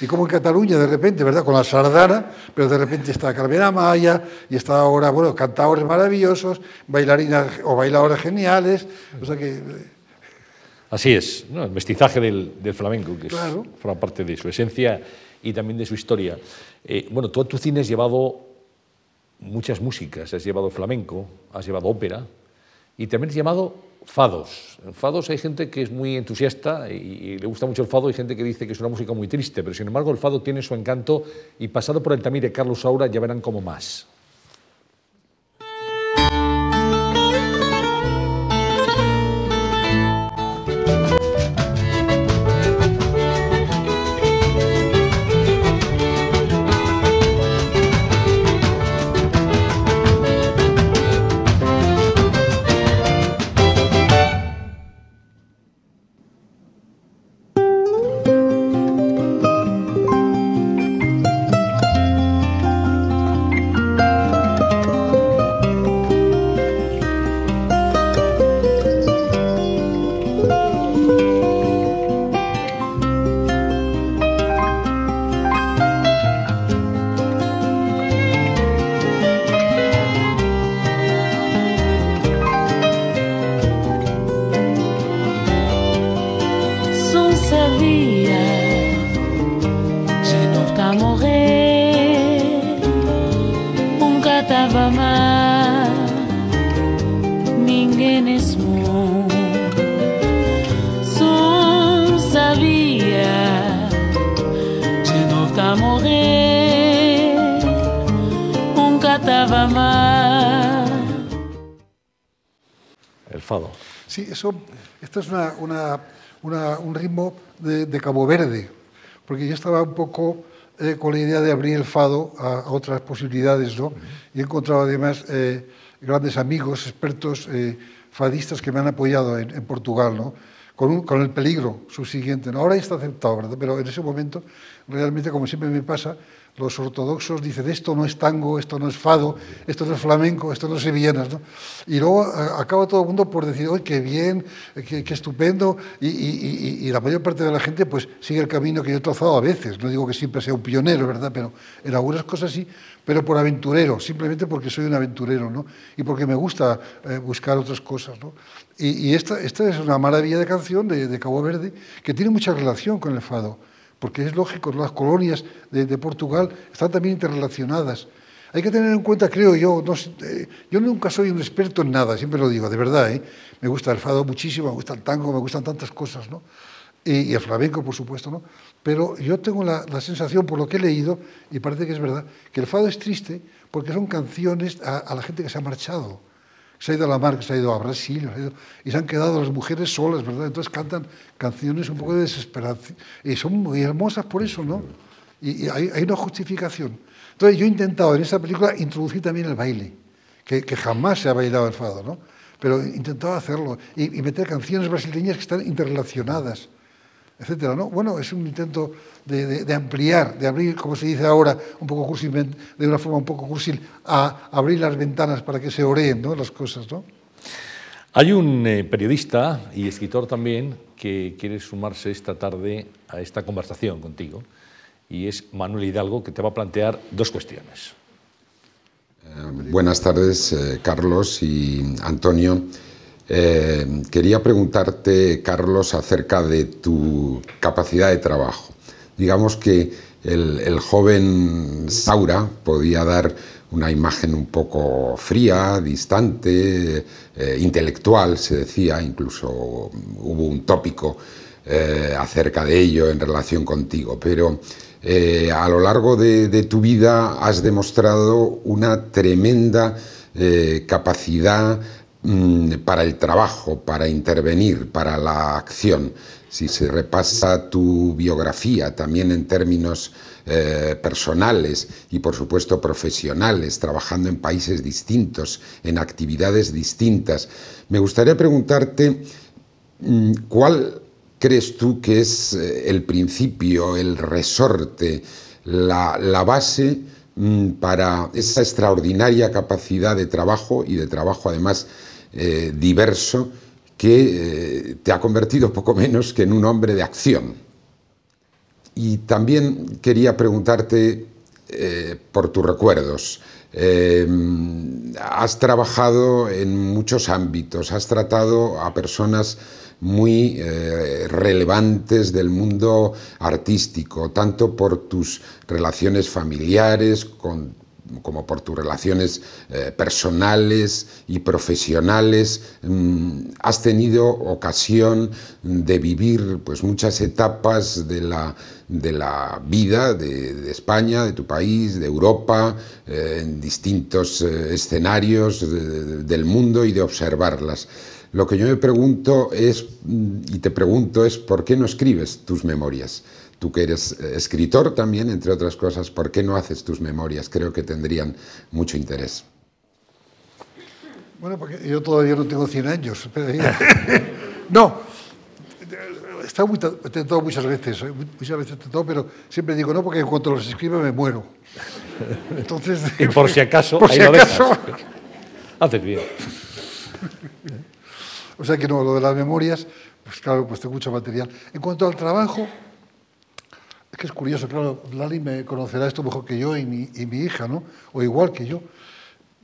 Y como en Cataluña, de repente, ¿verdad? Con la sardana, pero de repente está Carmen Amaya, y está ahora, bueno, cantadores maravillosos, bailarinas o bailadores geniales, o sea que... eh, Así es, ¿no? el mestizaje del, del flamenco, que es- forma parte de su esencia y también de su historia. Eh, bueno, tú a tu cine has llevado muchas músicas, has llevado flamenco, has llevado ópera y también has llevado fados. Fados hay gente que es muy entusiasta y, y le gusta mucho el fado, hay gente que dice que es una música muy triste, pero sin embargo el fado tiene su encanto y pasado por el tamir de Carlos Saura ya verán como más. Esto es una- una- una- un ritmo de, de Cabo Verde, porque yo estaba un poco eh, con la idea de abrir el fado a, a otras posibilidades, ¿no? Y he encontrado además eh, grandes amigos, expertos, eh, fadistas que me han apoyado en, en Portugal, ¿no? Con, un- con el peligro subsiguiente. ¿no? Ahora ya está aceptado, ¿verdad? Pero en ese momento, realmente, como siempre me pasa, los ortodoxos dicen esto no es tango, esto no es fado, esto no es flamenco, esto no es sevillanas, ¿no? Y luego a- acaba todo el mundo por decir, ¡ay, qué bien, qué, qué estupendo! Y, la mayor parte de la gente pues sigue el camino que yo he trazado a veces. No digo que siempre sea un pionero, ¿verdad? Pero en algunas cosas sí, pero por aventurero, simplemente porque soy un aventurero, ¿no? Y porque me gusta eh, buscar otras cosas, ¿no? Y, esta, es una maravilla de canción de Cabo Verde que tiene mucha relación con el fado porque es lógico, las colonias de, Portugal están también interrelacionadas. Hay que tener en cuenta, creo yo, eh, yo nunca soy un experto en nada, siempre lo digo, de verdad, ¿eh? me gusta el fado muchísimo, me gusta el tango, me gustan tantas cosas, ¿no? y, el flamenco, por supuesto, ¿no? Pero yo tengo la, sensación, por lo que he leído, y parece que es verdad, que el fado es triste porque son canciones a la gente que se ha marchado se ha ido a la mar, que se ha ido a Brasil, y se han quedado las mujeres solas, ¿verdad? Entonces cantan canciones un poco de desesperación. Y son muy hermosas por eso, ¿no? Y, hay, una justificación. Entonces yo he intentado en esta película introducir también el baile, que, que jamás se ha bailado el fado, ¿no? Pero he intentado hacerlo y, y meter canciones brasileñas que están interrelacionadas etcétera, ¿no? Bueno, es un intento de, de- de ampliar, de abrir, como se dice ahora, un poco cursil, de una forma un poco cursil, a abrir las ventanas para que se oreen, ¿no? Las cosas, ¿no? Hay un eh, periodista y escritor también que quiere sumarse esta tarde a esta conversación contigo y es Manuel Hidalgo que te va a plantear dos cuestiones. Buenas tardes, eh, Carlos y Antonio. Eh, quería preguntarte, Carlos, acerca de tu capacidad de trabajo. Digamos que el, joven Saura podía dar una imagen un poco fría, distante, eh, intelectual, se decía, incluso hubo un tópico eh, acerca de ello en relación contigo, pero a lo largo de, tu vida has demostrado una tremenda capacidad para el trabajo, para intervenir, para la acción. Si se repasa tu biografía también en términos eh, personales y por supuesto profesionales, trabajando en países distintos, en actividades distintas, me gustaría preguntarte mm, cuál crees tú que es eh, el principio, el resorte, la, la base mm, para esa extraordinaria capacidad de trabajo y de trabajo además eh, diverso que eh, te ha convertido poco menos que en un hombre de acción? Y también quería preguntarte eh, por tus recuerdos. Eh, has trabajado en muchos ámbitos, has tratado a personas muy relevantes del mundo artístico, tanto por tus relaciones familiares con- como por tus relaciones eh, personales y profesionales. Mm, has tenido ocasión de vivir pues, muchas etapas de la, de la vida de, de España, de tu país, de Europa, eh, en distintos eh, escenarios de- de- del mundo y de observarlas. Lo que yo me pregunto es, mm, y te pregunto es, ¿por qué no escribes tus memorias? Tú que eres eh, escritor también, entre otras cosas, ¿por qué no haces tus memorias? Creo que tendrían mucho interés. Bueno, porque yo todavía no tengo 100 años. no, he estado muy te- tentado muchas veces, ¿eh? muchas veces tentado, pero siempre digo no, porque en cuanto los escriba me muero. Entonces, Y por si acaso, por ahí si lo dejas. acaso. Haces bien. O sea que no, lo de las memorias, pues claro, pues tengo mucho material. En cuanto al trabajo, que es curioso, claro, Lali me conocerá esto mejor que yo y mi, y mi hija, ¿no? O igual que yo.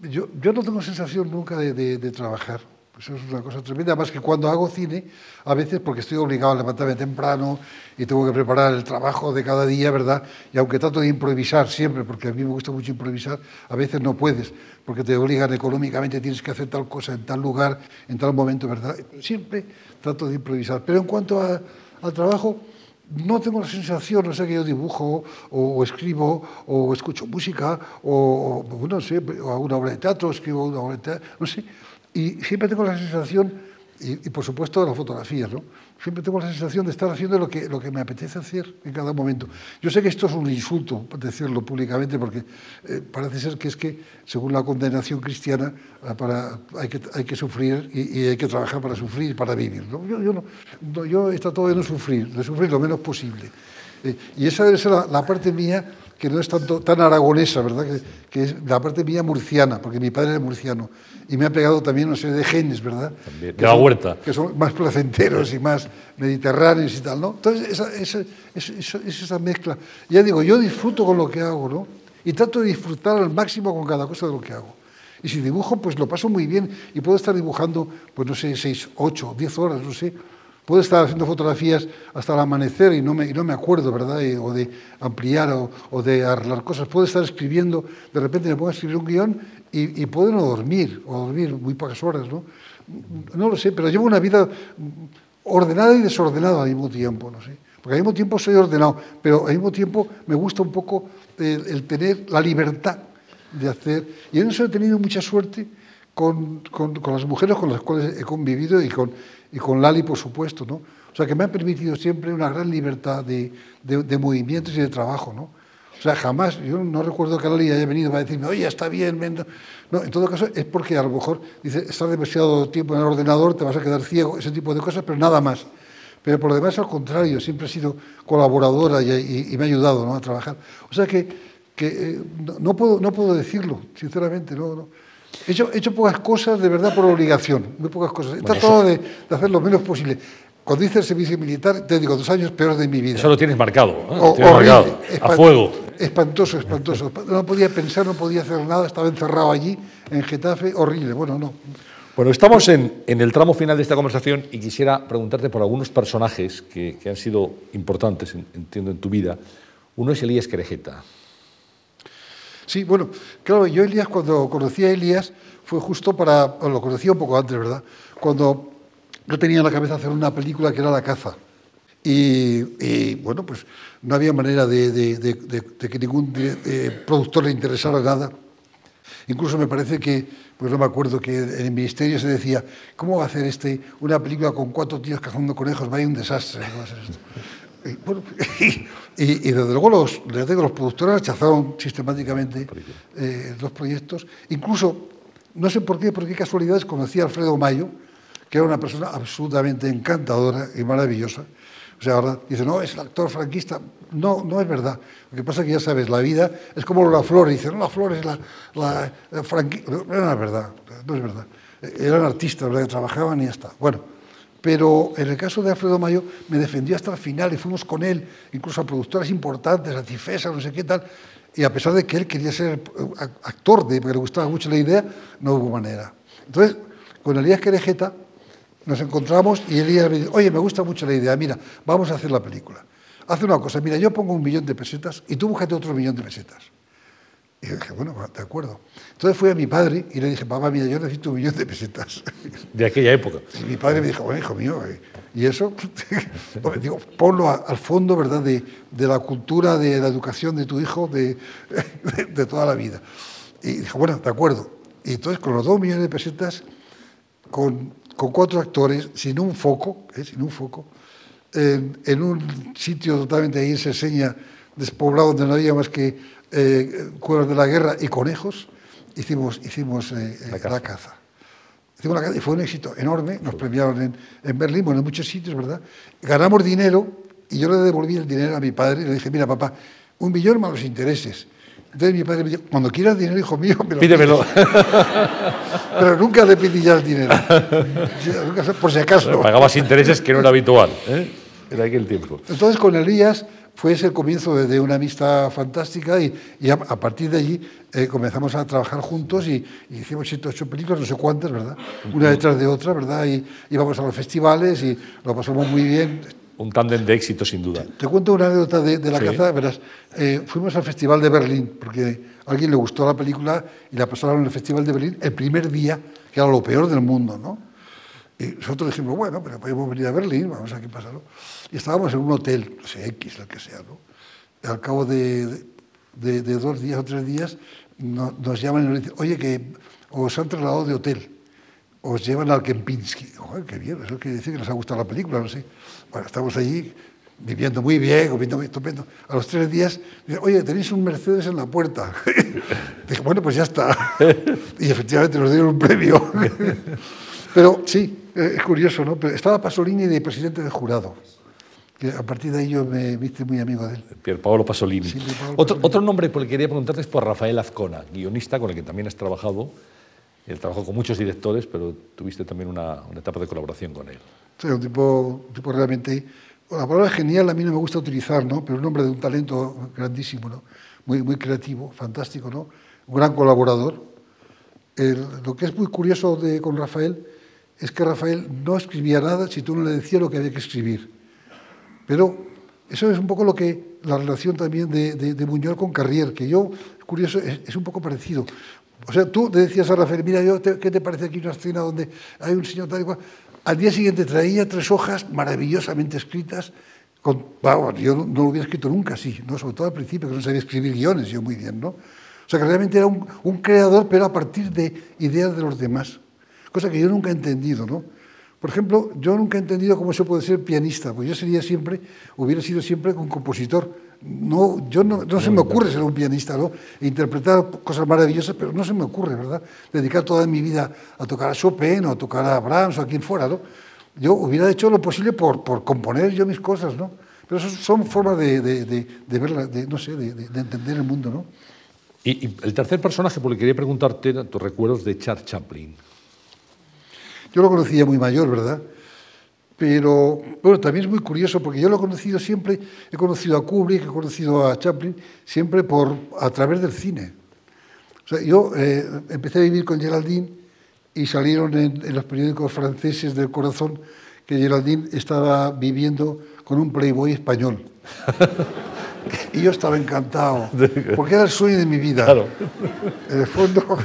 Yo, yo no tengo sensación nunca de, trabajar. Eso es una cosa tremenda. Además que cuando hago cine, a veces porque estoy obligado a levantarme temprano y tengo que preparar el trabajo de cada día, ¿verdad? Y aunque trato de improvisar siempre, porque a mí me gusta mucho improvisar, a veces no puedes, porque te obligan económicamente, tienes que hacer tal cosa en tal lugar, en tal momento, ¿verdad? Siempre trato de improvisar. Pero en cuanto al trabajo, no tengo la sensación, no sé, que yo dibujo o, escribo o escucho música o, o, no sé, o hago una obra de teatro, escribo una obra de teatro, no sé. Y siempre tengo la sensación, y, y por supuesto de las fotografías, ¿no? Siempre tengo la sensación de estar haciendo lo que, lo que me apetece hacer en cada momento. Yo sé que esto es un insulto decirlo públicamente porque eh, parece ser que es que, según la condenación cristiana, ah, para, hay, que, hay que sufrir y, hay que trabajar para sufrir y para vivir. ¿no? Yo, no, yo he tratado de no sufrir, de sufrir lo menos posible. Eh, y esa debe ser la parte mía que no es tanto, tan aragonesa, ¿verdad? Que, que es la parte mía murciana, porque mi padre era murciano. Y me ha pegado también una serie de genes, ¿verdad? También, de la son- huerta. Que son más placenteros y más mediterráneos y tal, ¿no? Entonces, esa, esa, esa, esa- es esa mezcla. Ya digo, yo disfruto con lo que hago, ¿no? Y trato de disfrutar al máximo con cada cosa de lo que hago. Y si dibujo, pues lo paso muy bien y puedo estar dibujando, pues no sé, seis, ocho, diez horas, no sé. Puedo estar haciendo fotografías hasta el amanecer y no me, no me acuerdo, ¿verdad? Y- o de ampliar o, o de arreglar cosas. Puedo estar escribiendo, de repente me pongo a escribir un guion y, y puedo no dormir, o dormir muy pocas horas, ¿no? No lo sé, pero llevo una vida ordenada y desordenada al mismo tiempo, no sé. Porque al mismo tiempo soy ordenado, pero al mismo tiempo me gusta un poco el, tener la libertad de hacer. Y en he tenido mucha suerte con, con- con las mujeres con las cuales he convivido y con, y con Lali, por supuesto, ¿no? O sea, que me han permitido siempre una gran libertad de, de- de movimientos y de trabajo, ¿no? O sea, jamás, yo no recuerdo que Lali haya venido para decirme, oye, está bien, ven. No, en todo caso es porque a lo mejor dice, estás demasiado tiempo en el ordenador, te vas a quedar ciego, ese tipo de cosas, pero nada más. Pero por lo demás, al contrario, siempre he sido colaboradora y, y- y me ha ayudado ¿no? a trabajar. O sea que, que, eh, no, puedo, no puedo decirlo, sinceramente. No, no. He, hecho, he hecho pocas cosas de verdad por obligación, muy pocas cosas. He Bueno, tratado de, de hacer lo menos posible. Cuando hice el servicio militar, te digo, dos años peores de mi vida. Eso lo tienes marcado, ¿eh? O- Lo tienes horrible, marcado. A fuego. Espantoso, espantoso. No podía pensar, no podía hacer nada, estaba encerrado allí, en Getafe, horrible. Bueno, no. Bueno, estamos en, en el tramo final de esta conversación y quisiera preguntarte por algunos personajes que, que han sido importantes, en- entiendo, en tu vida. Uno es Elías Querejeta. Sí, bueno, claro, yo Elías, cuando conocí a Elías, fue justo para, bueno, lo conocía un poco antes, ¿verdad? Cuando yo tenía en la cabeza hacer una película que era La caza. Y, y, bueno, pues no había manera de, de- de- de- de que ningún eh, productor le interesara nada. Incluso me parece que, pues no me acuerdo, que en el ministerio se decía, ¿cómo va a hacer este una película con cuatro tíos cazando conejos? Vaya un desastre. ¿cómo va a ser esto?". Y, bueno, y, y desde luego los, les digo, los productores rechazaron sistemáticamente eh, los proyectos. Incluso, no sé por qué, por qué casualidades, conocí a Alfredo Mayo, que era una persona absolutamente encantadora y maravillosa. O sea, ahora dice, no, es el actor franquista. No, no es verdad. Lo que pasa es que ya sabes, la vida es como la flor. Dice, no, la flor es la, la, la franqui-". No, no es verdad, no es verdad. Eran artistas, ¿verdad? que trabajaban y ya está. Bueno, pero en el caso de Alfredo Mayo me defendió hasta el final y fuimos con él, incluso a productoras importantes, a Cifesa, no sé qué tal. Y a pesar de que él quería ser eh, actor, de, porque le gustaba mucho la idea, no hubo manera. Entonces, con Elías Querejeta nos encontramos y Elías me dice, oye, me gusta mucho la idea, mira, vamos a hacer la película. Hace una cosa, mira, yo pongo un millón de pesetas y tú búscate otro millón de pesetas. Y yo dije, bueno, de acuerdo. Entonces fui a mi padre y le dije, papá, mira, yo necesito un millón de pesetas. De aquella época. Y mi padre me dijo, bueno, hijo mío, eh, y eso, Pues, digo, ponlo a- al fondo, ¿verdad?, de, de la cultura, de la educación de tu hijo, de, de, de toda la vida. Y dijo, bueno, de acuerdo. Y entonces, con los dos millones de pesetas, con, con cuatro actores, sin un foco, ¿eh? sin un foco, en, en un sitio totalmente ahí enseña despoblado donde no había más que eh, cuervos de la guerra y conejos, hicimos, hicimos eh, eh, la caza. Hicimos la caza y fue un éxito enorme, nos premiaron en, en Berlín, bueno, en muchos sitios, ¿verdad? Ganamos dinero y yo le devolví el dinero a mi padre y le dije, mira, papá, un millón más los intereses. Entonces mi padre me dijo, cuando quieras dinero, hijo mío, me lo Pídemelo. pides". Pero nunca le pedí ya el dinero. Por si acaso. Pagabas intereses que no era habitual. ¿eh? Era aquel tiempo. Entonces con Elías fue ese el comienzo de, de una amistad fantástica y, y a, a partir de allí eh, comenzamos a trabajar juntos y, y hicimos siete, ocho películas, no sé cuántas, ¿verdad? Una detrás de otra, ¿verdad? Y íbamos a los festivales y lo pasamos muy bien. Un tándem de éxito, sin duda. Te cuento una anécdota de, de la Sí. caza, verás. Eh, fuimos al Festival de Berlín porque a alguien le gustó la película y la pasaron en el Festival de Berlín el primer día, que era lo peor del mundo, ¿no? Y nosotros dijimos, bueno, pero podemos venir a Berlín, vamos a qué pasa. Y estábamos en un hotel, no sé, X, el que sea, ¿no? Al cabo de, dos días o tres días no- nos llaman y nos dicen, oye, que os han trasladado de hotel, os llevan al Kempinski. Joder, qué bien, eso quiere decir que nos ha gustado la película, no sé. Bueno, estamos allí viviendo muy bien, comiendo muy estupendo. A los tres días, dicen, oye, tenéis un Mercedes en la puerta. Dije, bueno, pues ya está. Y efectivamente nos dieron un premio. Pero sí, es curioso, ¿no? Pero estaba Pasolini de presidente del jurado. Que a partir de ahí yo me hice muy amigo de él. Pier Paolo Pasolini. Sí, Pier Paolo otro, Pasolini. otro nombre por el que quería preguntarte es por Rafael Azcona, guionista con el que también has trabajado. Él trabajó con muchos directores, pero tuviste también una, una etapa de colaboración con él. Sí, un tipo, un tipo realmente... la palabra genial a mí no me gusta utilizar, ¿no? Pero un hombre de un talento grandísimo, ¿no? Muy, muy creativo, fantástico, ¿no? Un gran colaborador. El- lo que es muy curioso de, con Rafael es que Rafael no escribía nada si tú no le decías lo que había que escribir. Pero eso es un poco lo que la relación también de, de, con Carrier, que yo, curioso, es, un poco parecido. O sea, tú le decías a Rafael, mira, yo ¿qué te parece aquí una escena donde hay un señor tal y cual? Al día siguiente traía tres hojas maravillosamente escritas. Con, yo no, no lo hubiera escrito nunca así, ¿no? sobre todo al principio, que no sabía escribir guiones yo muy bien. ¿no? O sea, que realmente era un, un creador, pero a partir de ideas de los demás. Cosa que yo nunca he entendido. ¿no? Por ejemplo, yo nunca he entendido cómo se puede ser pianista, pues yo sería siempre, hubiera sido siempre un compositor. No, yo no, no se me ocurre ser un pianista, ¿no? E interpretar cosas maravillosas, pero no se me ocurre, ¿verdad? Dedicar toda mi vida a tocar a Chopin o a tocar a Brahms o a quien fuera, ¿no? Yo hubiera hecho lo posible por, por componer yo mis cosas, ¿no? Pero eso son formas de, de, de, de verla, de, no sé, de, de- de entender el mundo, ¿no? Y, y el tercer personaje por el que quería preguntarte tus recuerdos de Charles Chaplin. Yo lo conocía muy mayor, ¿verdad? Pero bueno, también es muy curioso porque yo lo he conocido siempre, he conocido a Kubrick, he conocido a Chaplin, siempre por, a través del cine. O sea, yo eh, empecé a vivir con Geraldine y salieron en, en los periódicos franceses del corazón que Geraldine estaba viviendo con un playboy español. y yo estaba encantado, porque era el sueño de mi vida. Claro. En el fondo,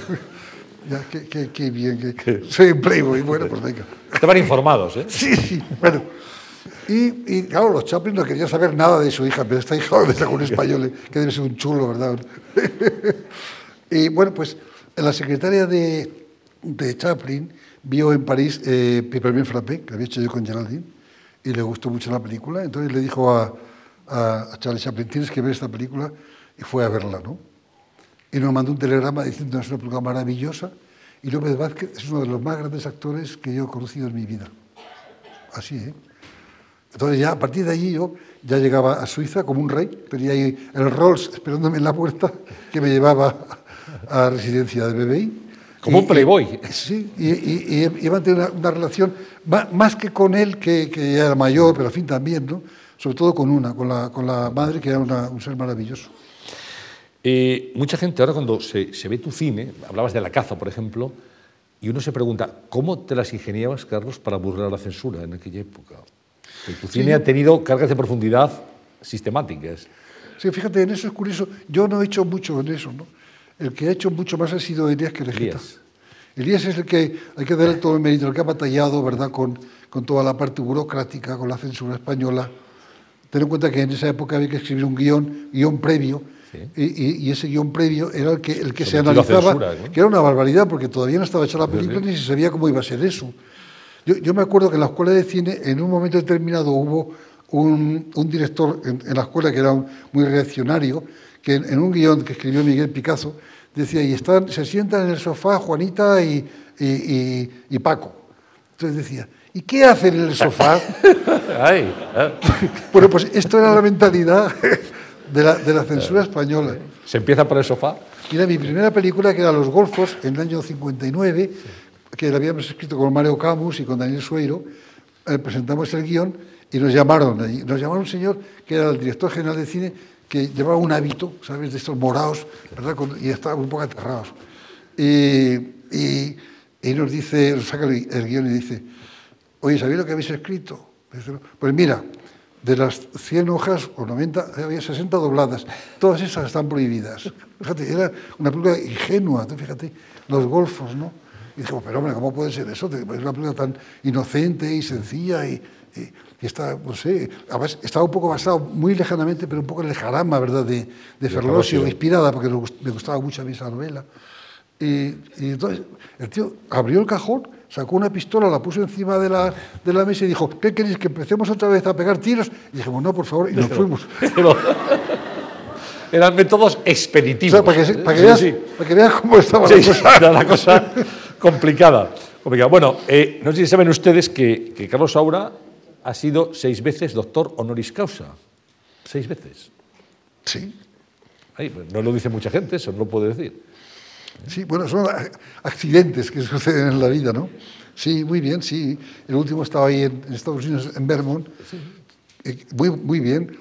ya, qué, qué- qué bien, que soy un playboy, bueno, pues venga. Estaban informados, ¿eh? Sí, sí, bueno. Y, y, claro, los Chaplin no querían saber nada de su hija, pero esta hija de un español, eh, que debe ser un chulo, ¿verdad? y bueno, pues la secretaria de, de Chaplin vio en París eh, Peppermint Frappé, que había hecho yo con Geraldine, y le gustó mucho la película, entonces le dijo a, a, a Charlie Chaplin, tienes que ver esta película, y fue a verla, ¿no? Y nos mandó un telegrama diciendo que es una película maravillosa, y López Vázquez es uno de los más grandes actores que yo he conocido en mi vida. Así, ¿eh? Entonces ya a partir de allí yo ya llegaba a Suiza como un rey, tenía ahí el Rolls esperándome en la puerta que me llevaba a la residencia de BBI. Como un playboy. y- sí, y, y, y mantenido una, una relación más que con él, que, que ya era mayor, pero al fin también, ¿no? Sobre todo con una, con la, con la madre, que era una- un ser maravilloso. Eh, mucha gente ahora cuando se, se ve tu cine, hablabas de la caza, por ejemplo, y uno se pregunta, ¿cómo te las ingeniabas, Carlos, para burlar la censura en aquella época? Que tu cine ha tenido cargas de profundidad sistemáticas. Sí, fíjate, en eso es curioso. Yo no he hecho mucho en eso, ¿no? El que ha hecho mucho más ha sido Elías Querejeta. Elías. Elías es el que hay que darle todo el mérito, el que ha batallado, ¿verdad?, con, con toda la parte burocrática, con la censura española. Ten en cuenta que en esa época había que escribir un guion, guion previo, Sí. y, ese guion previo era el que, el que se analizaba, censura, ¿no? que era una barbaridad, porque todavía no estaba hecha la película ni se sabía cómo iba a ser eso. Yo, yo me acuerdo que en la escuela de cine, en un momento determinado, hubo un, un director en, en la escuela que era un- muy reaccionario, que en, en un guion que escribió Miguel Picasso, decía, y están, se sientan en el sofá Juanita y, y- y- y Paco. Entonces decía, ¿y qué hacen en el sofá? Ay, ah, bueno, pues esto era la mentalidad de la, de la censura española. se empieza por el sofá. Mira, mi primera película, que era Los Golfos, en el año 59, que la habíamos escrito con Mario Camus y con Daniel Sueiro, eh, presentamos el guion y nos llamaron allí. Nos llamaron un señor que era el director general de cine, que llevaba un hábito, ¿sabes?, de estos morados, ¿verdad?, y estaban un poco aterrados. Y, y- y nos dice, nos saca el, el guion y dice, oye, ¿sabéis lo que habéis escrito? Pues mira, de las 100 hojas o 90, había 60 dobladas. Todas esas están prohibidas. Fíjate, era una película ingenua, tú fíjate, los golfos, ¿no? Y dijimos, pero hombre, ¿cómo puede ser eso? Es una película tan inocente y sencilla y, y- y está, no sé, además estaba un poco basado muy lejanamente, pero un poco en el jarama, ¿verdad?, de, de Ferlosio, inspirada, porque me gustaba mucho a mí esa novela. Y, y entonces el tío abrió el cajón, sacó una pistola, la puso encima de la, de la mesa y dijo, ¿qué queréis? ¿Que empecemos otra vez a pegar tiros? Y dijimos, no, por favor, y nos fuimos. Pero eran métodos O expeditivos. sea, para que, para que veas, sí. para que veas cómo estaba Sí, la cosa. era la cosa complicada. complicada. Bueno, eh, no sé si saben ustedes que, que Carlos Saura ha sido seis veces doctor honoris causa. Seis veces. Sí, pues no lo dice mucha gente, eso no lo puede decir. Sí, bueno, son accidentes que suceden en la vida, ¿no? Sí, muy bien, sí. El último estaba ahí en, Estados Unidos, en Vermont. Eh, Muy, muy bien.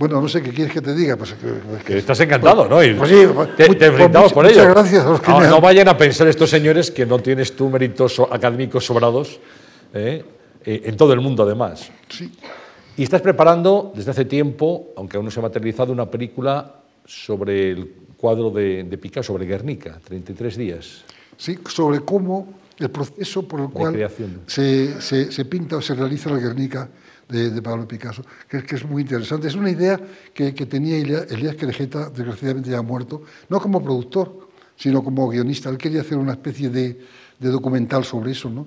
Bueno, no sé qué quieres que te diga. Pues, que- Que estás encantado, ¿no? Y Pues sí, te, muy- te pues muchas- por muchas ello. gracias a los que no, me han- no vayan a pensar estos señores que no tienes tú méritos académicos sobrados ¿eh? Eh, en todo el mundo, además. Sí. Y estás preparando desde hace tiempo, aunque aún no se ha materializado, una película sobre el cuadro de, de Picasso, sobre Guernica, 33 días. Sí, sobre cómo el proceso por el cual se, se- se pinta o se realiza la Guernica de, de Pablo Picasso, que, que es muy interesante. Es una idea que, que tenía Elías Querejeta, desgraciadamente ya muerto, no como productor, sino como guionista. Él quería hacer una especie de, de documental sobre eso, ¿no?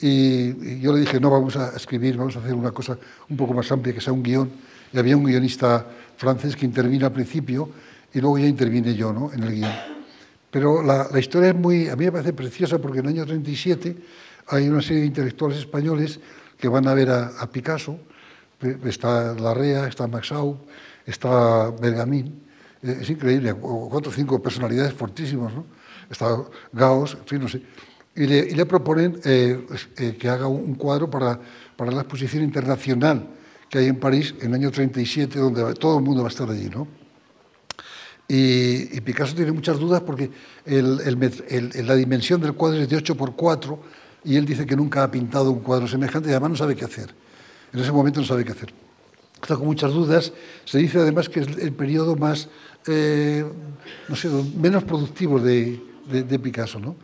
Y, y yo le dije, no, vamos a escribir, vamos a hacer una cosa un poco más amplia, que sea un guion. Y había un guionista francés que intervino al principio y luego ya intervine yo, ¿no?, en el guion. Pero la, historia es muy, a mí me parece preciosa porque en el año 37 hay una serie de intelectuales españoles que van a ver a, Picasso. Eh, Está Larrea, está Maxau, está Bergamín. Eh, Es increíble, cuatro o cinco personalidades fortísimas, ¿no? Está Gauss, en fin, no sé. Y le, proponen eh, pues, que haga un cuadro para, para la exposición internacional que hay en París en el año 37, donde todo el mundo va a estar allí, ¿no? Y, y Picasso tiene muchas dudas porque el- el el- la dimensión del cuadro es de 8 por 4 y él dice que nunca ha pintado un cuadro semejante y además no sabe qué hacer. En ese momento no sabe qué hacer. Está con muchas dudas. Se dice además que es el periodo más, eh, no sé, menos productivo de, de- de Picasso. ¿no?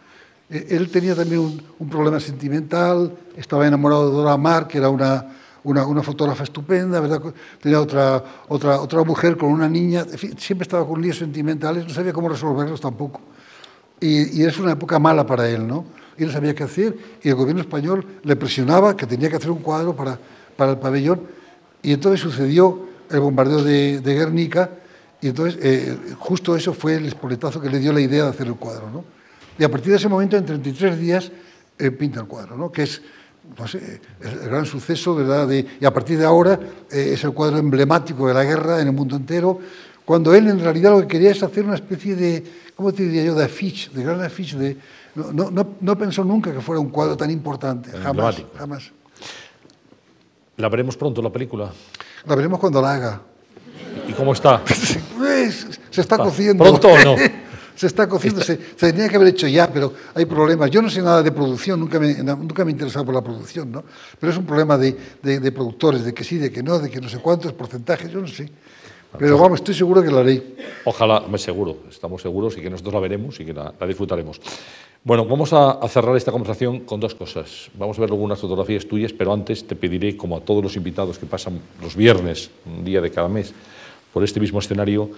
Eh, Él tenía también un, un problema sentimental, estaba enamorado de Dora Maar, que era una, una, una fotógrafa estupenda, ¿verdad? tenía otra, otra, otra mujer con una niña, siempre estaba con líos sentimentales, no sabía cómo resolverlos tampoco. Y, y es una época mala para él, ¿no? Y no sabía qué hacer, y el gobierno español le presionaba que tenía que hacer un cuadro para, para el pabellón, y entonces sucedió el bombardeo de, de Guernica, y entonces eh, justo eso fue el espoletazo que le dio la idea de hacer el cuadro, ¿no? Y a partir de ese momento, en 33 días, eh, pinta el cuadro, ¿no? Que es, no sé, el, el gran suceso, ¿verdad? De, y a partir de ahora eh, es el cuadro emblemático de la guerra en el mundo entero, cuando él en realidad lo que quería es hacer una especie de, ¿cómo te diría yo?, de afiche, de gran afiche, de, no, no, no, no pensó nunca que fuera un cuadro tan importante, Tan jamás, emblemático. jamás. La veremos pronto, la película. La veremos cuando la haga. ¿Y cómo está? Pues, se está Ah, cociendo. ¿pronto o no? se está cociendo, se, se tenía que haber hecho ya, pero hay problemas. Yo no sé nada de producción, nunca me, nunca me he interesado por la producción, ¿no? Pero es un problema de, de- de productores, de que sí, de que no, de que no sé cuántos porcentajes, yo no sé. Pero vamos, estoy seguro que la haré. Ojalá, me seguro, estamos seguros y que nosotros la veremos y que la, la disfrutaremos. Bueno, vamos a, a cerrar esta conversación con dos cosas. Vamos a ver algunas fotografías tuyas, pero antes te pediré, como a todos los invitados que pasan los viernes, un día de cada mes, por este mismo escenario,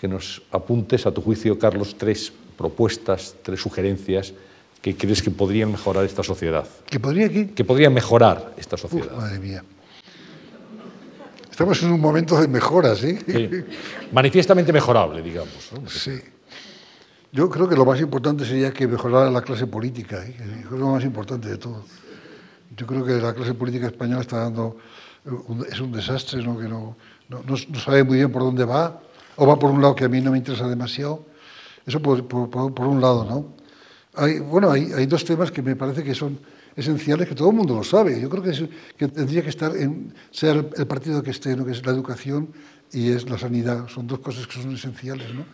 que nos apuntes, a tu juicio, Carlos, tres propuestas, tres sugerencias que crees que podrían mejorar esta sociedad. Que podría aquí. Que podrían mejorar esta Uf, sociedad. madre mía. Estamos en un momento de mejoras, ¿sí? Sí. Manifiestamente mejorable, digamos. ¿no? Sí. Yo creo que lo más importante sería que mejorara la clase política, ¿eh? es lo más importante de todo. Yo creo que la clase política española está dando, un- es un desastre, ¿no? que no, no, no- no sabe muy bien por dónde va, o va por un lado que a mí no me interesa demasiado. Eso por, un lado, ¿no? Hay, bueno, hay, hay dos temas que me parece que son esenciales, que todo el mundo lo sabe. Yo creo que, tendría que estar, en, sea el, partido que esté, ¿no? que es la educación y es la sanidad. Son dos cosas que son esenciales, ¿no?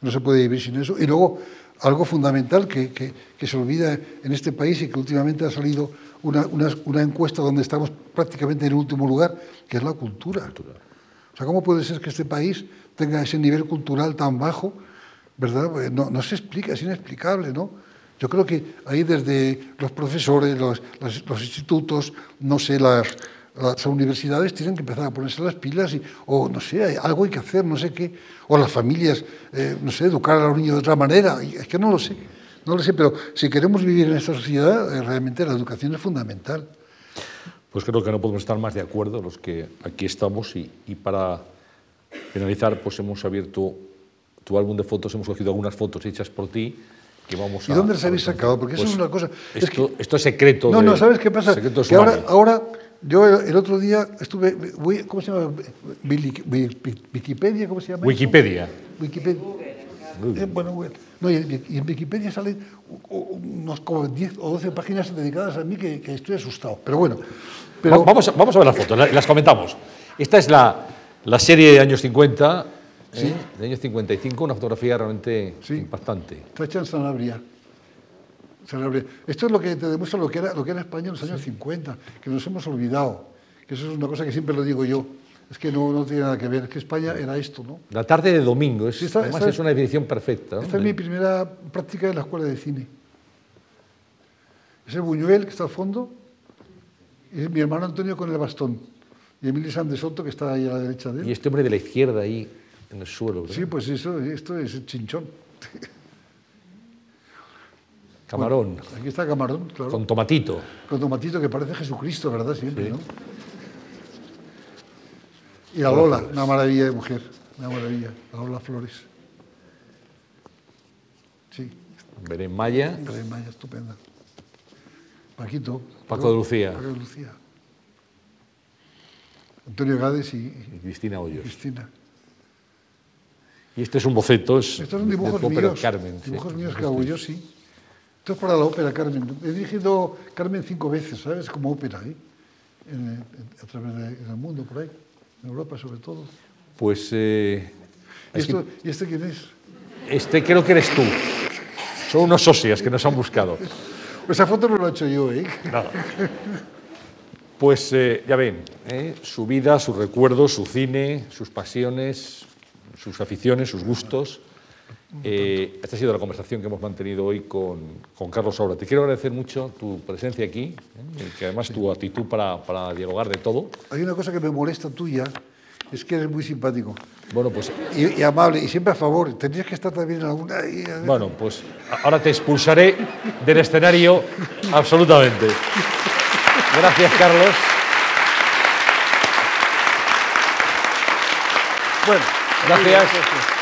No se puede vivir sin eso. Y luego, algo fundamental que, se olvida en este país y que últimamente ha salido una encuesta donde estamos prácticamente en el último lugar, que es la cultura. O sea, ¿cómo puede ser que este país tenga ese nivel cultural tan bajo? ¿Verdad? Eh, No, no se explica, es inexplicable, ¿no? Yo creo que ahí desde los profesores, los, institutos, no sé, las, universidades tienen que empezar a ponerse las pilas y, o no sé, algo hay que hacer, no sé qué, o las familias, eh, no sé, educar a los niños de otra manera, es que no lo sé, no lo sé, pero si queremos vivir en esta sociedad, eh, realmente la educación es fundamental. Pues creo que no podemos estar más de acuerdo los que aquí estamos y, y para finalizar pues hemos abierto tu álbum de fotos, hemos cogido algunas fotos hechas por ti que vamos ¿Y a... dónde las habéis sacado? Porque eso Pues es una cosa... es Esto, que- esto es secreto. No, de- no, ¿sabes qué pasa? secreto Que ahora, ahora yo el, el otro día estuve, voy- ¿cómo se llama? Wiki- Wiki- Wikipedia, ¿cómo se llama? eso? Wikipedia. Wikipedia. Eh, bueno, bueno. No, y, en- y en Wikipedia salen unos como 10 o 12 páginas dedicadas a mí que, que estoy asustado. Pero bueno. Pero, vamos, a, vamos a ver las fotos, la- las comentamos. Esta es la, la serie de años 50, ¿eh? de años 55, una fotografía realmente Sí. impactante. Está hecha en Sanabria. Sanabria. Esto es lo que te demuestra lo que, era, lo que era España en los años 50, que nos hemos olvidado. Que eso es una cosa que siempre lo digo yo. Es que no, no tiene nada que ver, es que España era esto, ¿no? La tarde de domingo, es, esta- además esta- es una definición perfecta. ¿no? Esta es mi primera práctica en la escuela de cine. Ese Buñuel que está al fondo es mi hermano Antonio con el bastón. Y Emilio Soto que está ahí a la derecha de él. Y este hombre de la izquierda ahí en el suelo. ¿verdad? Sí, pues eso, esto es el chinchón. Camarón, Aquí está Camarón, claro. con tomatito. Con tomatito que parece Jesucristo, ¿verdad? Siempre, ¿no? Y la Lola, una maravilla de mujer, una maravilla, la Lola Flores. Sí, Belén Maya, Belén Maya, estupenda. Paquito. Paco de Lucía. Paco de Lucía. Antonio Gades y, y Cristina y Hoyos. Cristina. Y este es un boceto, es Estos son de- dibujos de míos. Carmen. sí. dibujos míos que hago yo, sí. Esto es para la ópera Carmen. He dirigido Carmen cinco veces, ¿sabes? Como ópera, ¿eh? En- en- a través de- en el mundo, por ahí. En Europa, sobre todo. Pues eh, ¿Y, es que esto, ¿Y este quién es? este creo que eres tú. Son unos socias que nos han buscado. Esa foto no la he hecho yo, ¿eh? Nada. Pues eh, ya ven, ¿eh? su vida, sus recuerdos, su cine, sus pasiones, sus aficiones, sus gustos. Eh, esta ha sido la conversación que hemos mantenido hoy con, con Carlos Saura. Te quiero agradecer mucho tu presencia aquí, ¿eh? y que además tu actitud para, para dialogar de todo. Hay una cosa que me molesta tuya, es que eres muy simpático Bueno, pues, y, y amable y siempre a favor. Tendrías que estar también en alguna... bueno, pues ahora te expulsaré del escenario absolutamente. Gracias, Carlos. Bueno, Gracias. Gracias.